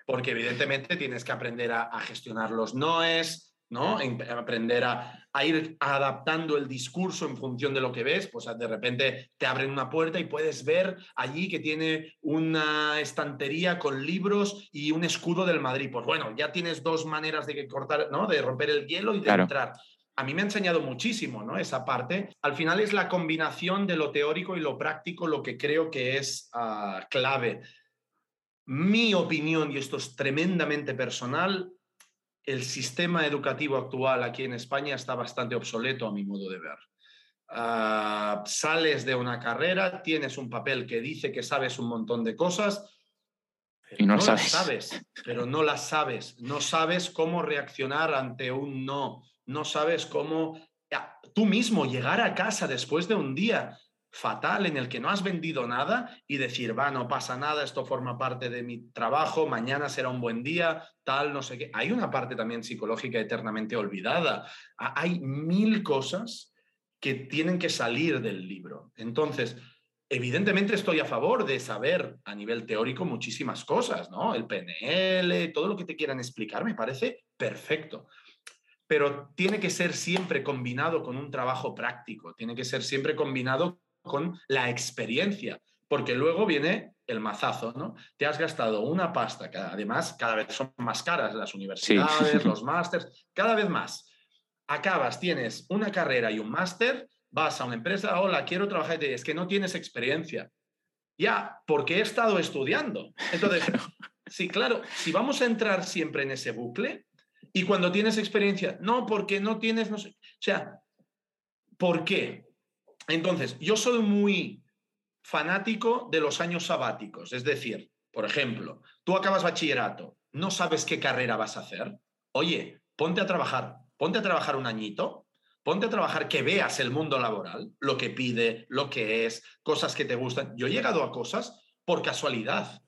porque evidentemente tienes que aprender a, gestionar los noes, ¿no? aprender a, ir adaptando el discurso en función de lo que ves, pues de repente te abren una puerta y puedes ver allí que tiene una estantería con libros y un escudo del Madrid. Pues bueno, ya tienes dos maneras de cortar, ¿no? De romper el hielo y de entrar a mí me ha enseñado muchísimo, ¿no? Esa parte. Al final es la combinación de lo teórico y lo práctico lo que creo que es ah, clave. Mi opinión, y esto es tremendamente personal, el sistema educativo actual aquí en España está bastante obsoleto a mi modo de ver. Ah, sales de una carrera, tienes un papel que dice que sabes un montón de cosas, y no, sabes. las sabes, pero no las sabes. No sabes cómo reaccionar ante un no no sabes cómo tú mismo llegar a casa después de un día fatal en el que no has vendido nada y decir, va, no pasa nada, esto forma parte de mi trabajo, mañana será un buen día, tal, no sé qué. Hay una parte también psicológica eternamente olvidada. Hay mil cosas que tienen que salir del libro. Entonces, evidentemente estoy a favor de saber a nivel teórico muchísimas cosas, ¿no? El PNL, todo lo que te quieran explicar me parece perfecto pero tiene que ser siempre combinado con un trabajo práctico, tiene que ser siempre combinado con la experiencia, porque luego viene el mazazo, ¿no? Te has gastado una pasta, que además cada vez son más caras las universidades, los másters, cada vez más. Acabas, tienes una carrera y un máster, vas a una empresa, hola, quiero trabajar, y es que no tienes experiencia. Ya, porque he estado estudiando. Entonces, sí, claro, si vamos a entrar siempre en ese bucle, y cuando tienes experiencia, no, porque no tienes, no sé. O sea, ¿por qué? Entonces, yo soy muy fanático de los años sabáticos. Es decir, por ejemplo, tú acabas bachillerato, no sabes qué carrera vas a hacer. Oye, ponte a trabajar, ponte a trabajar un añito, ponte a trabajar, que veas el mundo laboral, lo que pide, lo que es, cosas que te gustan. Yo he llegado a cosas por casualidad,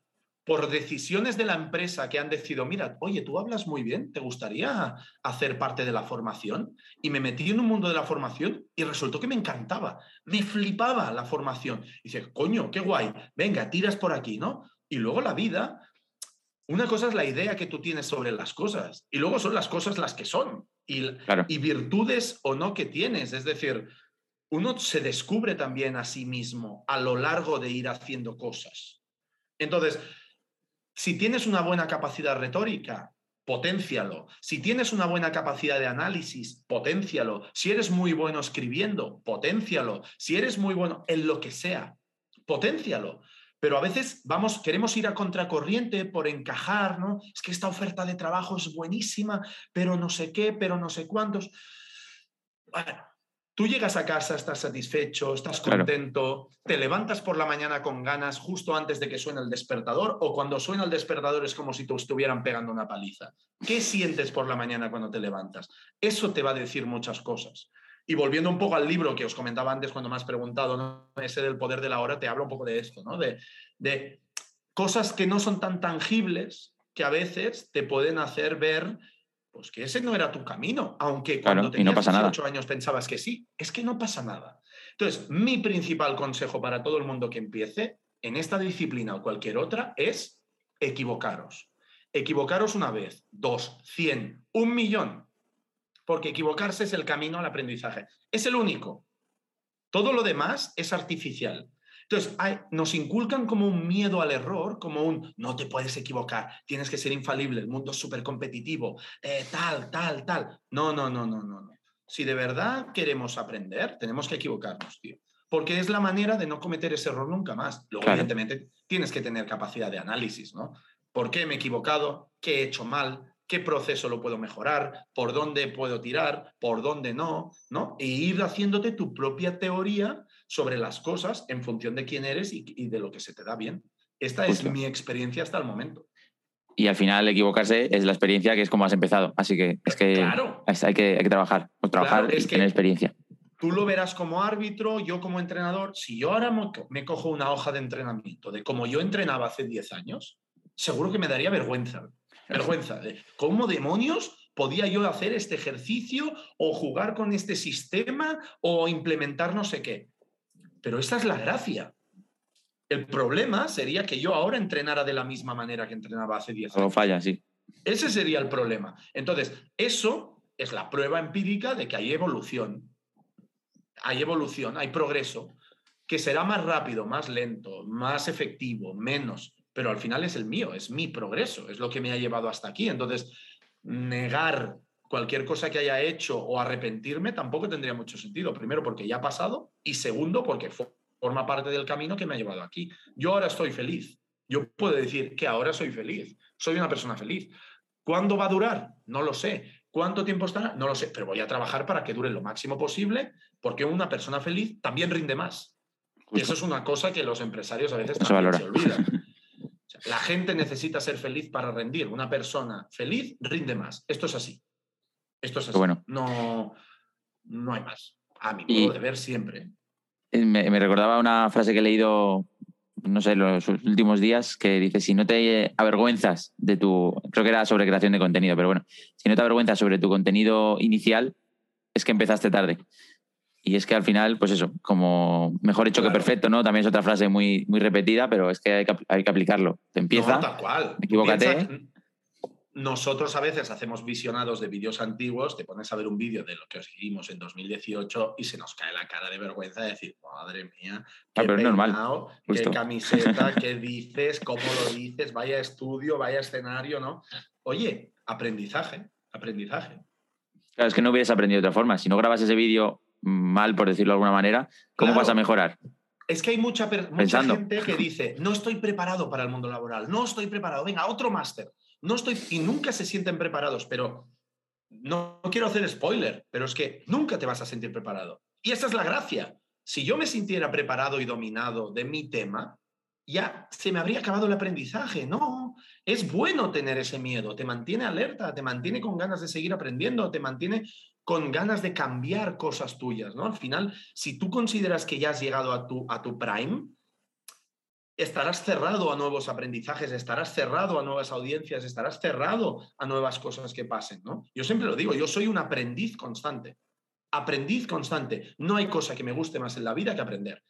por decisiones de la empresa que han decidido, mira, oye, tú hablas muy bien, ¿te gustaría hacer parte de la formación? Y me metí en un mundo de la formación y resultó que me encantaba, me flipaba la formación. Y dice, coño, qué guay, venga, tiras por aquí, ¿no? Y luego la vida, una cosa es la idea que tú tienes sobre las cosas y luego son las cosas las que son y, y virtudes o no que tienes. Es decir, uno se descubre también a sí mismo a lo largo de ir haciendo cosas. Entonces, si tienes una buena capacidad retórica, potencialo. Si tienes una buena capacidad de análisis, potencialo. Si eres muy bueno escribiendo, potencialo. Si eres muy bueno en lo que sea, potencialo. Pero a veces vamos, queremos ir a contracorriente por encajar, ¿no? Es que esta oferta de trabajo es buenísima, pero no sé qué, pero no sé cuántos. Bueno, Tú llegas a casa, estás satisfecho, estás contento, te levantas por la mañana con ganas justo antes de que suene el despertador o cuando suena el despertador es como si te estuvieran pegando una paliza. ¿Qué sientes por la mañana cuando te levantas? Eso te va a decir muchas cosas. Y volviendo un poco al libro que os comentaba antes cuando me has preguntado, ¿no? ese del poder de la hora, te hablo un poco de esto, ¿no? de, de cosas que no son tan tangibles que a veces te pueden hacer ver pues que ese no era tu camino, aunque cuando tenías no 18 años pensabas que sí, es que no pasa nada. Entonces, mi principal consejo para todo el mundo que empiece en esta disciplina o cualquier otra es equivocaros. Equivocaros una vez, dos, cien, un millón, porque equivocarse es el camino al aprendizaje. Es el único. Todo lo demás es artificial. Entonces, nos inculcan como un miedo al error, como un no te puedes equivocar, tienes que ser infalible, el mundo es súper competitivo, eh, tal, tal, tal. No, no, no, no, no, no. Si de verdad queremos aprender, tenemos que equivocarnos, tío. Porque es la manera de no cometer ese error nunca más. Luego, evidentemente, tienes que tener capacidad de análisis, ¿no? ¿Por qué me he equivocado? ¿Qué he hecho mal? qué proceso lo puedo mejorar, por dónde puedo tirar, por dónde no, ¿no? E ir haciéndote tu propia teoría sobre las cosas en función de quién eres y, de lo que se te da bien. Esta es mi experiencia hasta el momento. Y al final equivocarse es la experiencia que es como has empezado. Así que es que, hay, que hay que trabajar, trabajar y tener experiencia. Tú lo verás como árbitro, yo como entrenador. Si yo ahora me cojo una hoja de entrenamiento de cómo yo entrenaba hace 10 años, seguro que me daría vergüenza. Vergüenza. De ¿Cómo demonios podía yo hacer este ejercicio o jugar con este sistema o implementar no sé qué? Pero esa es la gracia. El problema sería que yo ahora entrenara de la misma manera que entrenaba hace 10 años. O falla, sí. Ese sería el problema. Entonces, eso es la prueba empírica de que hay evolución. Hay evolución, hay progreso, que será más rápido, más lento, más efectivo, menos, pero al final es el mío, es mi progreso, es lo que me ha llevado hasta aquí. Entonces, negar cualquier cosa que haya hecho o arrepentirme tampoco tendría mucho sentido. Primero porque ya ha pasado y segundo porque forma parte del camino que me ha llevado aquí. Yo ahora estoy feliz. Yo puedo decir que ahora soy feliz. Soy una persona feliz. ¿Cuándo va a durar? No lo sé. ¿Cuánto tiempo estará? No lo sé, pero voy a trabajar para que dure lo máximo posible porque una persona feliz también rinde más. Y eso es una cosa que los empresarios a veces también se olvidan. la gente necesita ser feliz para rendir. Una persona feliz rinde más. Esto es así. Esto es así. Bueno. No, no hay más. A mi modo de ver siempre. Eh, me, recordaba una frase que he leído, no sé, los últimos días, que dice, si no te avergüenzas de tu, creo que era sobre creación de contenido, pero bueno, si no te avergüenzas sobre tu contenido inicial, es que empezaste tarde. Y es que al final, pues eso, como mejor hecho que perfecto, ¿no? También es otra frase muy, muy repetida, pero es que hay que, hay que aplicarlo. Te empieza, no, tal cual. equivócate nosotros a veces hacemos visionados de vídeos antiguos, te pones a ver un vídeo de lo que os hicimos en 2018 y se nos cae la cara de vergüenza de decir, madre mía, qué, ah, normal, qué camiseta, qué dices, cómo lo dices, vaya estudio, vaya escenario, ¿no? Oye, aprendizaje, aprendizaje. Claro, es que no hubieras aprendido de otra forma. Si no grabas ese vídeo mal, por decirlo de alguna manera, ¿cómo vas a mejorar? Es que hay mucha, mucha gente que dice, no estoy preparado para el mundo laboral, no estoy preparado, venga, otro máster. No estoy, y nunca se sienten preparados, pero no, quiero hacer spoiler, pero es que nunca te vas a sentir preparado. Y esa es la gracia. Si yo me sintiera preparado y dominado de mi tema, ya se me habría acabado el aprendizaje. No, es bueno tener ese miedo, te mantiene alerta, te mantiene con ganas de seguir aprendiendo, te mantiene con ganas de cambiar cosas tuyas, ¿no? Al final, si tú consideras que ya has llegado a tu, a tu prime, estarás cerrado a nuevos aprendizajes, estarás cerrado a nuevas audiencias, estarás cerrado a nuevas cosas que pasen, ¿no? Yo siempre lo digo, yo soy un aprendiz constante. Aprendiz constante. No hay cosa que me guste más en la vida que aprender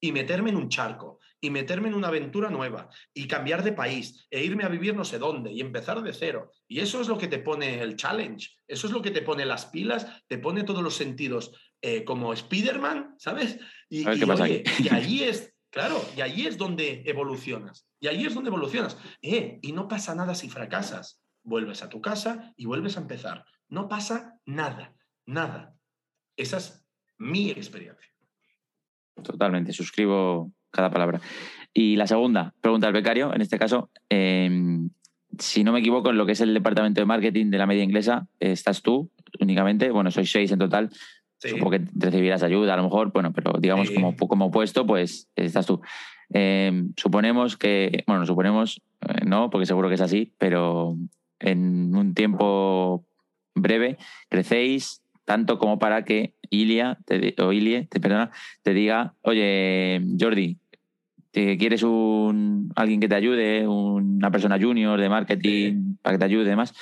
y meterme en un charco y meterme en una aventura nueva y cambiar de país e irme a vivir no sé dónde y empezar de cero. Y eso es lo que te pone el challenge, eso es lo que te pone las pilas, te pone todos los sentidos eh, como Spider-Man, ¿sabes? Y, y, allí es, claro, y allí es donde evolucionas. Y allí es donde evolucionas. Eh, y no pasa nada si fracasas. Vuelves a tu casa y vuelves a empezar. No pasa nada, nada. Esa es mi experiencia. Totalmente, suscribo cada palabra. Y la segunda, pregunta al becario, en este caso, em, si no me equivoco, en lo que es el departamento de marketing de la media inglesa, estás tú únicamente, bueno, sois seis en total, supongo que recibirás ayuda a lo mejor, bueno, pero digamos como, como puesto, pues estás tú. Em, suponemos que, bueno, suponemos, eh, no, porque seguro que es así, pero en un tiempo breve crecéis, tanto como para que Ilia te, o Ilie te, perdona, te diga, oye, Jordi, ¿te ¿quieres un, alguien que te ayude, una persona junior de marketing para que te ayude y demás?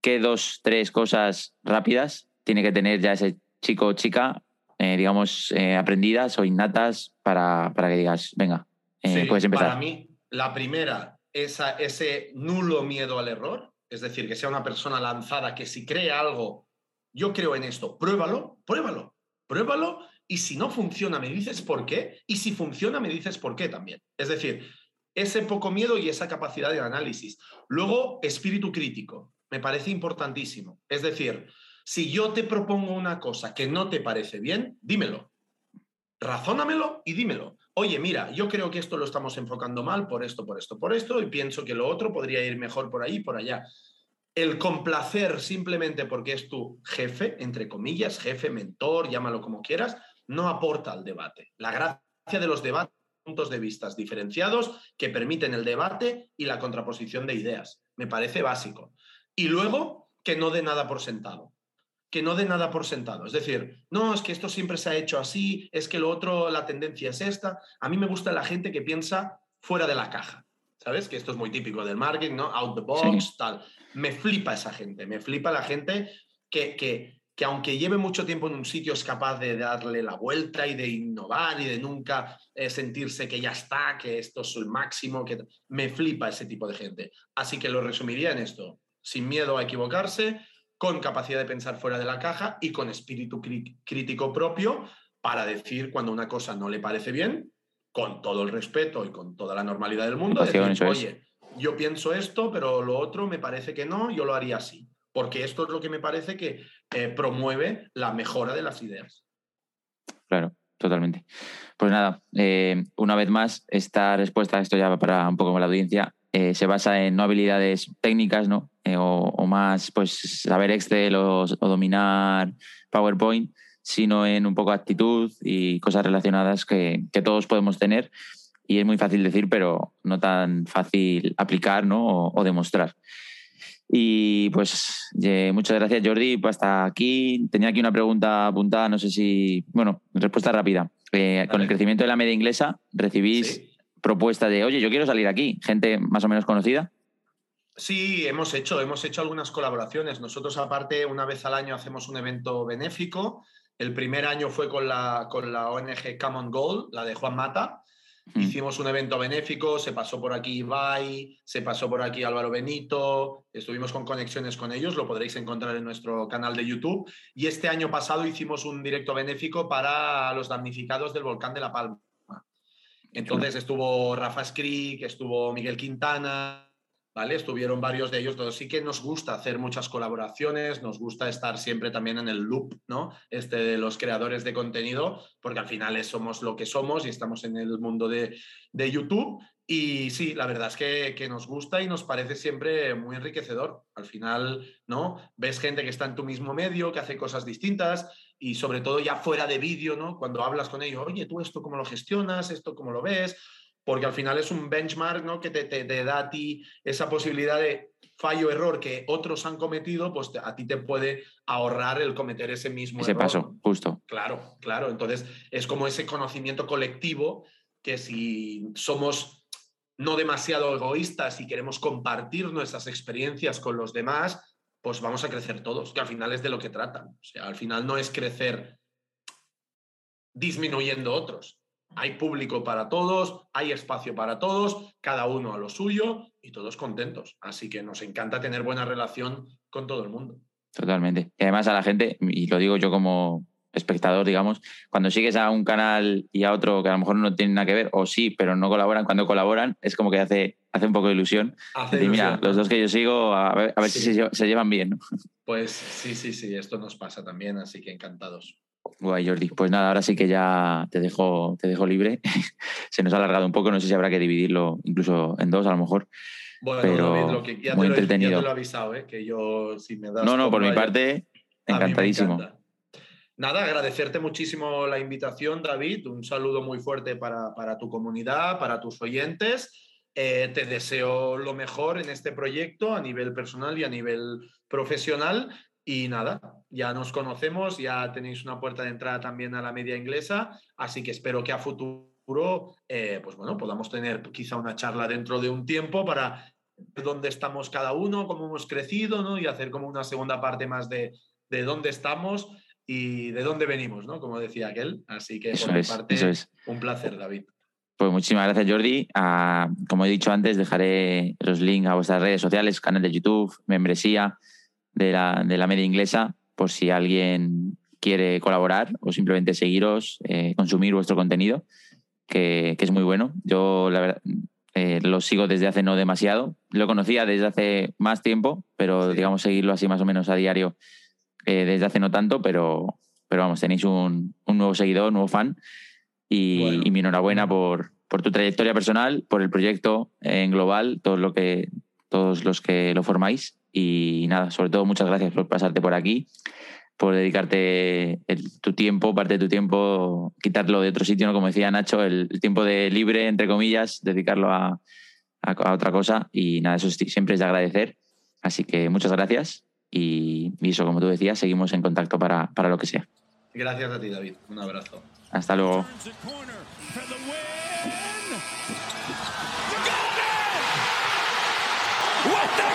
¿Qué dos, tres cosas rápidas tiene que tener ya ese chico o chica, eh, digamos, eh, aprendidas o innatas para, para que digas, venga, eh, puedes empezar? Para mí, la primera, esa, ese nulo miedo al error, es decir, que sea una persona lanzada que si cree algo yo creo en esto, pruébalo, pruébalo, pruébalo y si no funciona me dices por qué y si funciona me dices por qué también. Es decir, ese poco miedo y esa capacidad de análisis. Luego, espíritu crítico, me parece importantísimo. Es decir, si yo te propongo una cosa que no te parece bien, dímelo. Razónamelo y dímelo. Oye, mira, yo creo que esto lo estamos enfocando mal por esto, por esto, por esto, y pienso que lo otro podría ir mejor por ahí, por allá el complacer simplemente porque es tu jefe, entre comillas, jefe, mentor, llámalo como quieras, no aporta al debate. La gracia de los debates puntos de vista diferenciados que permiten el debate y la contraposición de ideas. Me parece básico. Y luego, que no dé nada por sentado. Que no dé nada por sentado. Es decir, no, es que esto siempre se ha hecho así, es que lo otro, la tendencia es esta. A mí me gusta la gente que piensa fuera de la caja. ¿Sabes? Que esto es muy típico del marketing, ¿no? Out the box, tal. Me flipa esa gente, me flipa la gente que, que, que, aunque lleve mucho tiempo en un sitio es capaz de darle la vuelta y de innovar y de nunca eh, sentirse que ya está, que esto es el máximo, que me flipa ese tipo de gente. Así que lo resumiría en esto, sin miedo a equivocarse, con capacidad de pensar fuera de la caja y con espíritu crítico propio para decir cuando una cosa no le parece bien con todo el respeto y con toda la normalidad del mundo, oye, yo pienso esto, pero lo otro me parece que no, yo lo haría así, porque esto es lo que me parece que eh, promueve la mejora de las ideas. Claro, totalmente. Pues nada, eh, una vez más, esta respuesta, esto ya va para un poco con la audiencia, eh, se basa en no habilidades técnicas, ¿no? O, más, pues, saber Excel o dominar PowerPoint, sino en un poco actitud y cosas relacionadas que, todos podemos tener. Y es muy fácil decir, pero no tan fácil aplicar ¿no? o, demostrar. Y pues muchas gracias Jordi, hasta aquí. Tenía aquí una pregunta apuntada, no sé si, bueno, respuesta rápida. Eh, con el crecimiento de la media inglesa, ¿recibís propuestas de, oye, yo quiero salir aquí? Gente más o menos conocida. Sí, hemos hecho, hemos hecho algunas colaboraciones. Nosotros aparte, una vez al año hacemos un evento benéfico el primer año fue con la, con la ONG Common Gold, la de Juan Mata. Mm. Hicimos un evento benéfico, se pasó por aquí Ibai, se pasó por aquí Álvaro Benito, estuvimos con conexiones con ellos, lo podréis encontrar en nuestro canal de YouTube. Y este año pasado hicimos un directo benéfico para los damnificados del volcán de La Palma. Entonces estuvo Rafa Skrik, estuvo Miguel Quintana, ¿vale? Estuvieron varios de ellos, todos. Sí que nos gusta hacer muchas colaboraciones, nos gusta estar siempre también en el loop, ¿no? Este de los creadores de contenido, porque al final somos lo que somos y estamos en el mundo de, de YouTube. Y sí, la verdad es que, que, nos gusta y nos parece siempre muy enriquecedor. Al final, ¿no? Ves gente que está en tu mismo medio, que hace cosas distintas y sobre todo ya fuera de vídeo, ¿no? Cuando hablas con ellos, oye, tú esto cómo lo gestionas, esto cómo lo ves, porque al final es un benchmark ¿no? que te, da a ti esa posibilidad de fallo, error que otros han cometido, pues a ti te puede ahorrar el cometer ese mismo ese error. paso, justo. Claro, claro. Entonces es como ese conocimiento colectivo que si somos no demasiado egoístas y queremos compartir nuestras experiencias con los demás, pues vamos a crecer todos, que al final es de lo que tratan. O sea, al final no es crecer disminuyendo otros. Hay público para todos, hay espacio para todos, cada uno a lo suyo y todos contentos. Así que nos encanta tener buena relación con todo el mundo. Totalmente. Y además a la gente, y lo digo yo como espectador, digamos, cuando sigues a un canal y a otro que a lo mejor no tienen nada que ver, o sí, pero no colaboran, cuando colaboran es como que hace, hace un poco de ilusión. Hace Decir, mira, los dos que yo sigo, a ver, a ver Sí. si se, lle- se llevan bien. ¿no? Pues sí, sí, sí, esto nos pasa también, así que encantados. Guay, Jordi. Pues nada, ahora sí que ya te dejo, te dejo libre. se nos ha alargado un poco, no sé si habrá que dividirlo incluso en dos a lo mejor. Bueno, Pero David, lo que ya muy te, lo, ya entretenido. te lo he avisado, ¿eh? que yo si me das... No, no, por mi parte, encantadísimo. Nada, agradecerte muchísimo la invitación, David. Un saludo muy fuerte para, para tu comunidad, para tus oyentes. Eh, te deseo lo mejor en este proyecto a nivel personal y a nivel profesional. Y nada, ya nos conocemos, ya tenéis una puerta de entrada también a la media inglesa, así que espero que a futuro, eh, pues bueno, podamos tener quizá una charla dentro de un tiempo para ver dónde estamos cada uno, cómo hemos crecido, ¿no? Y hacer como una segunda parte más de, de dónde estamos y de dónde venimos, ¿no? Como decía aquel. Así que Eso por mi es, parte, eso es. un placer, David. Pues muchísimas gracias, Jordi. Ah, como he dicho antes, dejaré los links a vuestras redes sociales, canal de YouTube, membresía de la, de la media inglesa, por si alguien quiere colaborar o simplemente seguiros, eh, consumir vuestro contenido, que, que es muy bueno. Yo, la verdad, eh, lo sigo desde hace no demasiado. Lo conocía desde hace más tiempo, pero Sí. digamos seguirlo así más o menos a diario eh, desde hace no tanto, pero, pero vamos, tenéis un, un nuevo seguidor, un nuevo fan. Y, Bueno. y mi enhorabuena por, por tu trayectoria personal, por el proyecto en global, todo lo que, todos los que lo formáis. Y nada, sobre todo muchas gracias por pasarte por aquí, por dedicarte el- tu tiempo, parte de tu tiempo, quitarlo de otro sitio, ¿no? como decía Nacho, el, el tiempo de libre, entre comillas, dedicarlo a, a- a otra cosa. Y nada, eso siempre es de agradecer. Así que muchas gracias. Y, y eso, como tú decías, seguimos en contacto para, para lo que sea. Gracias a ti, David. Un abrazo. Hasta luego. Turns the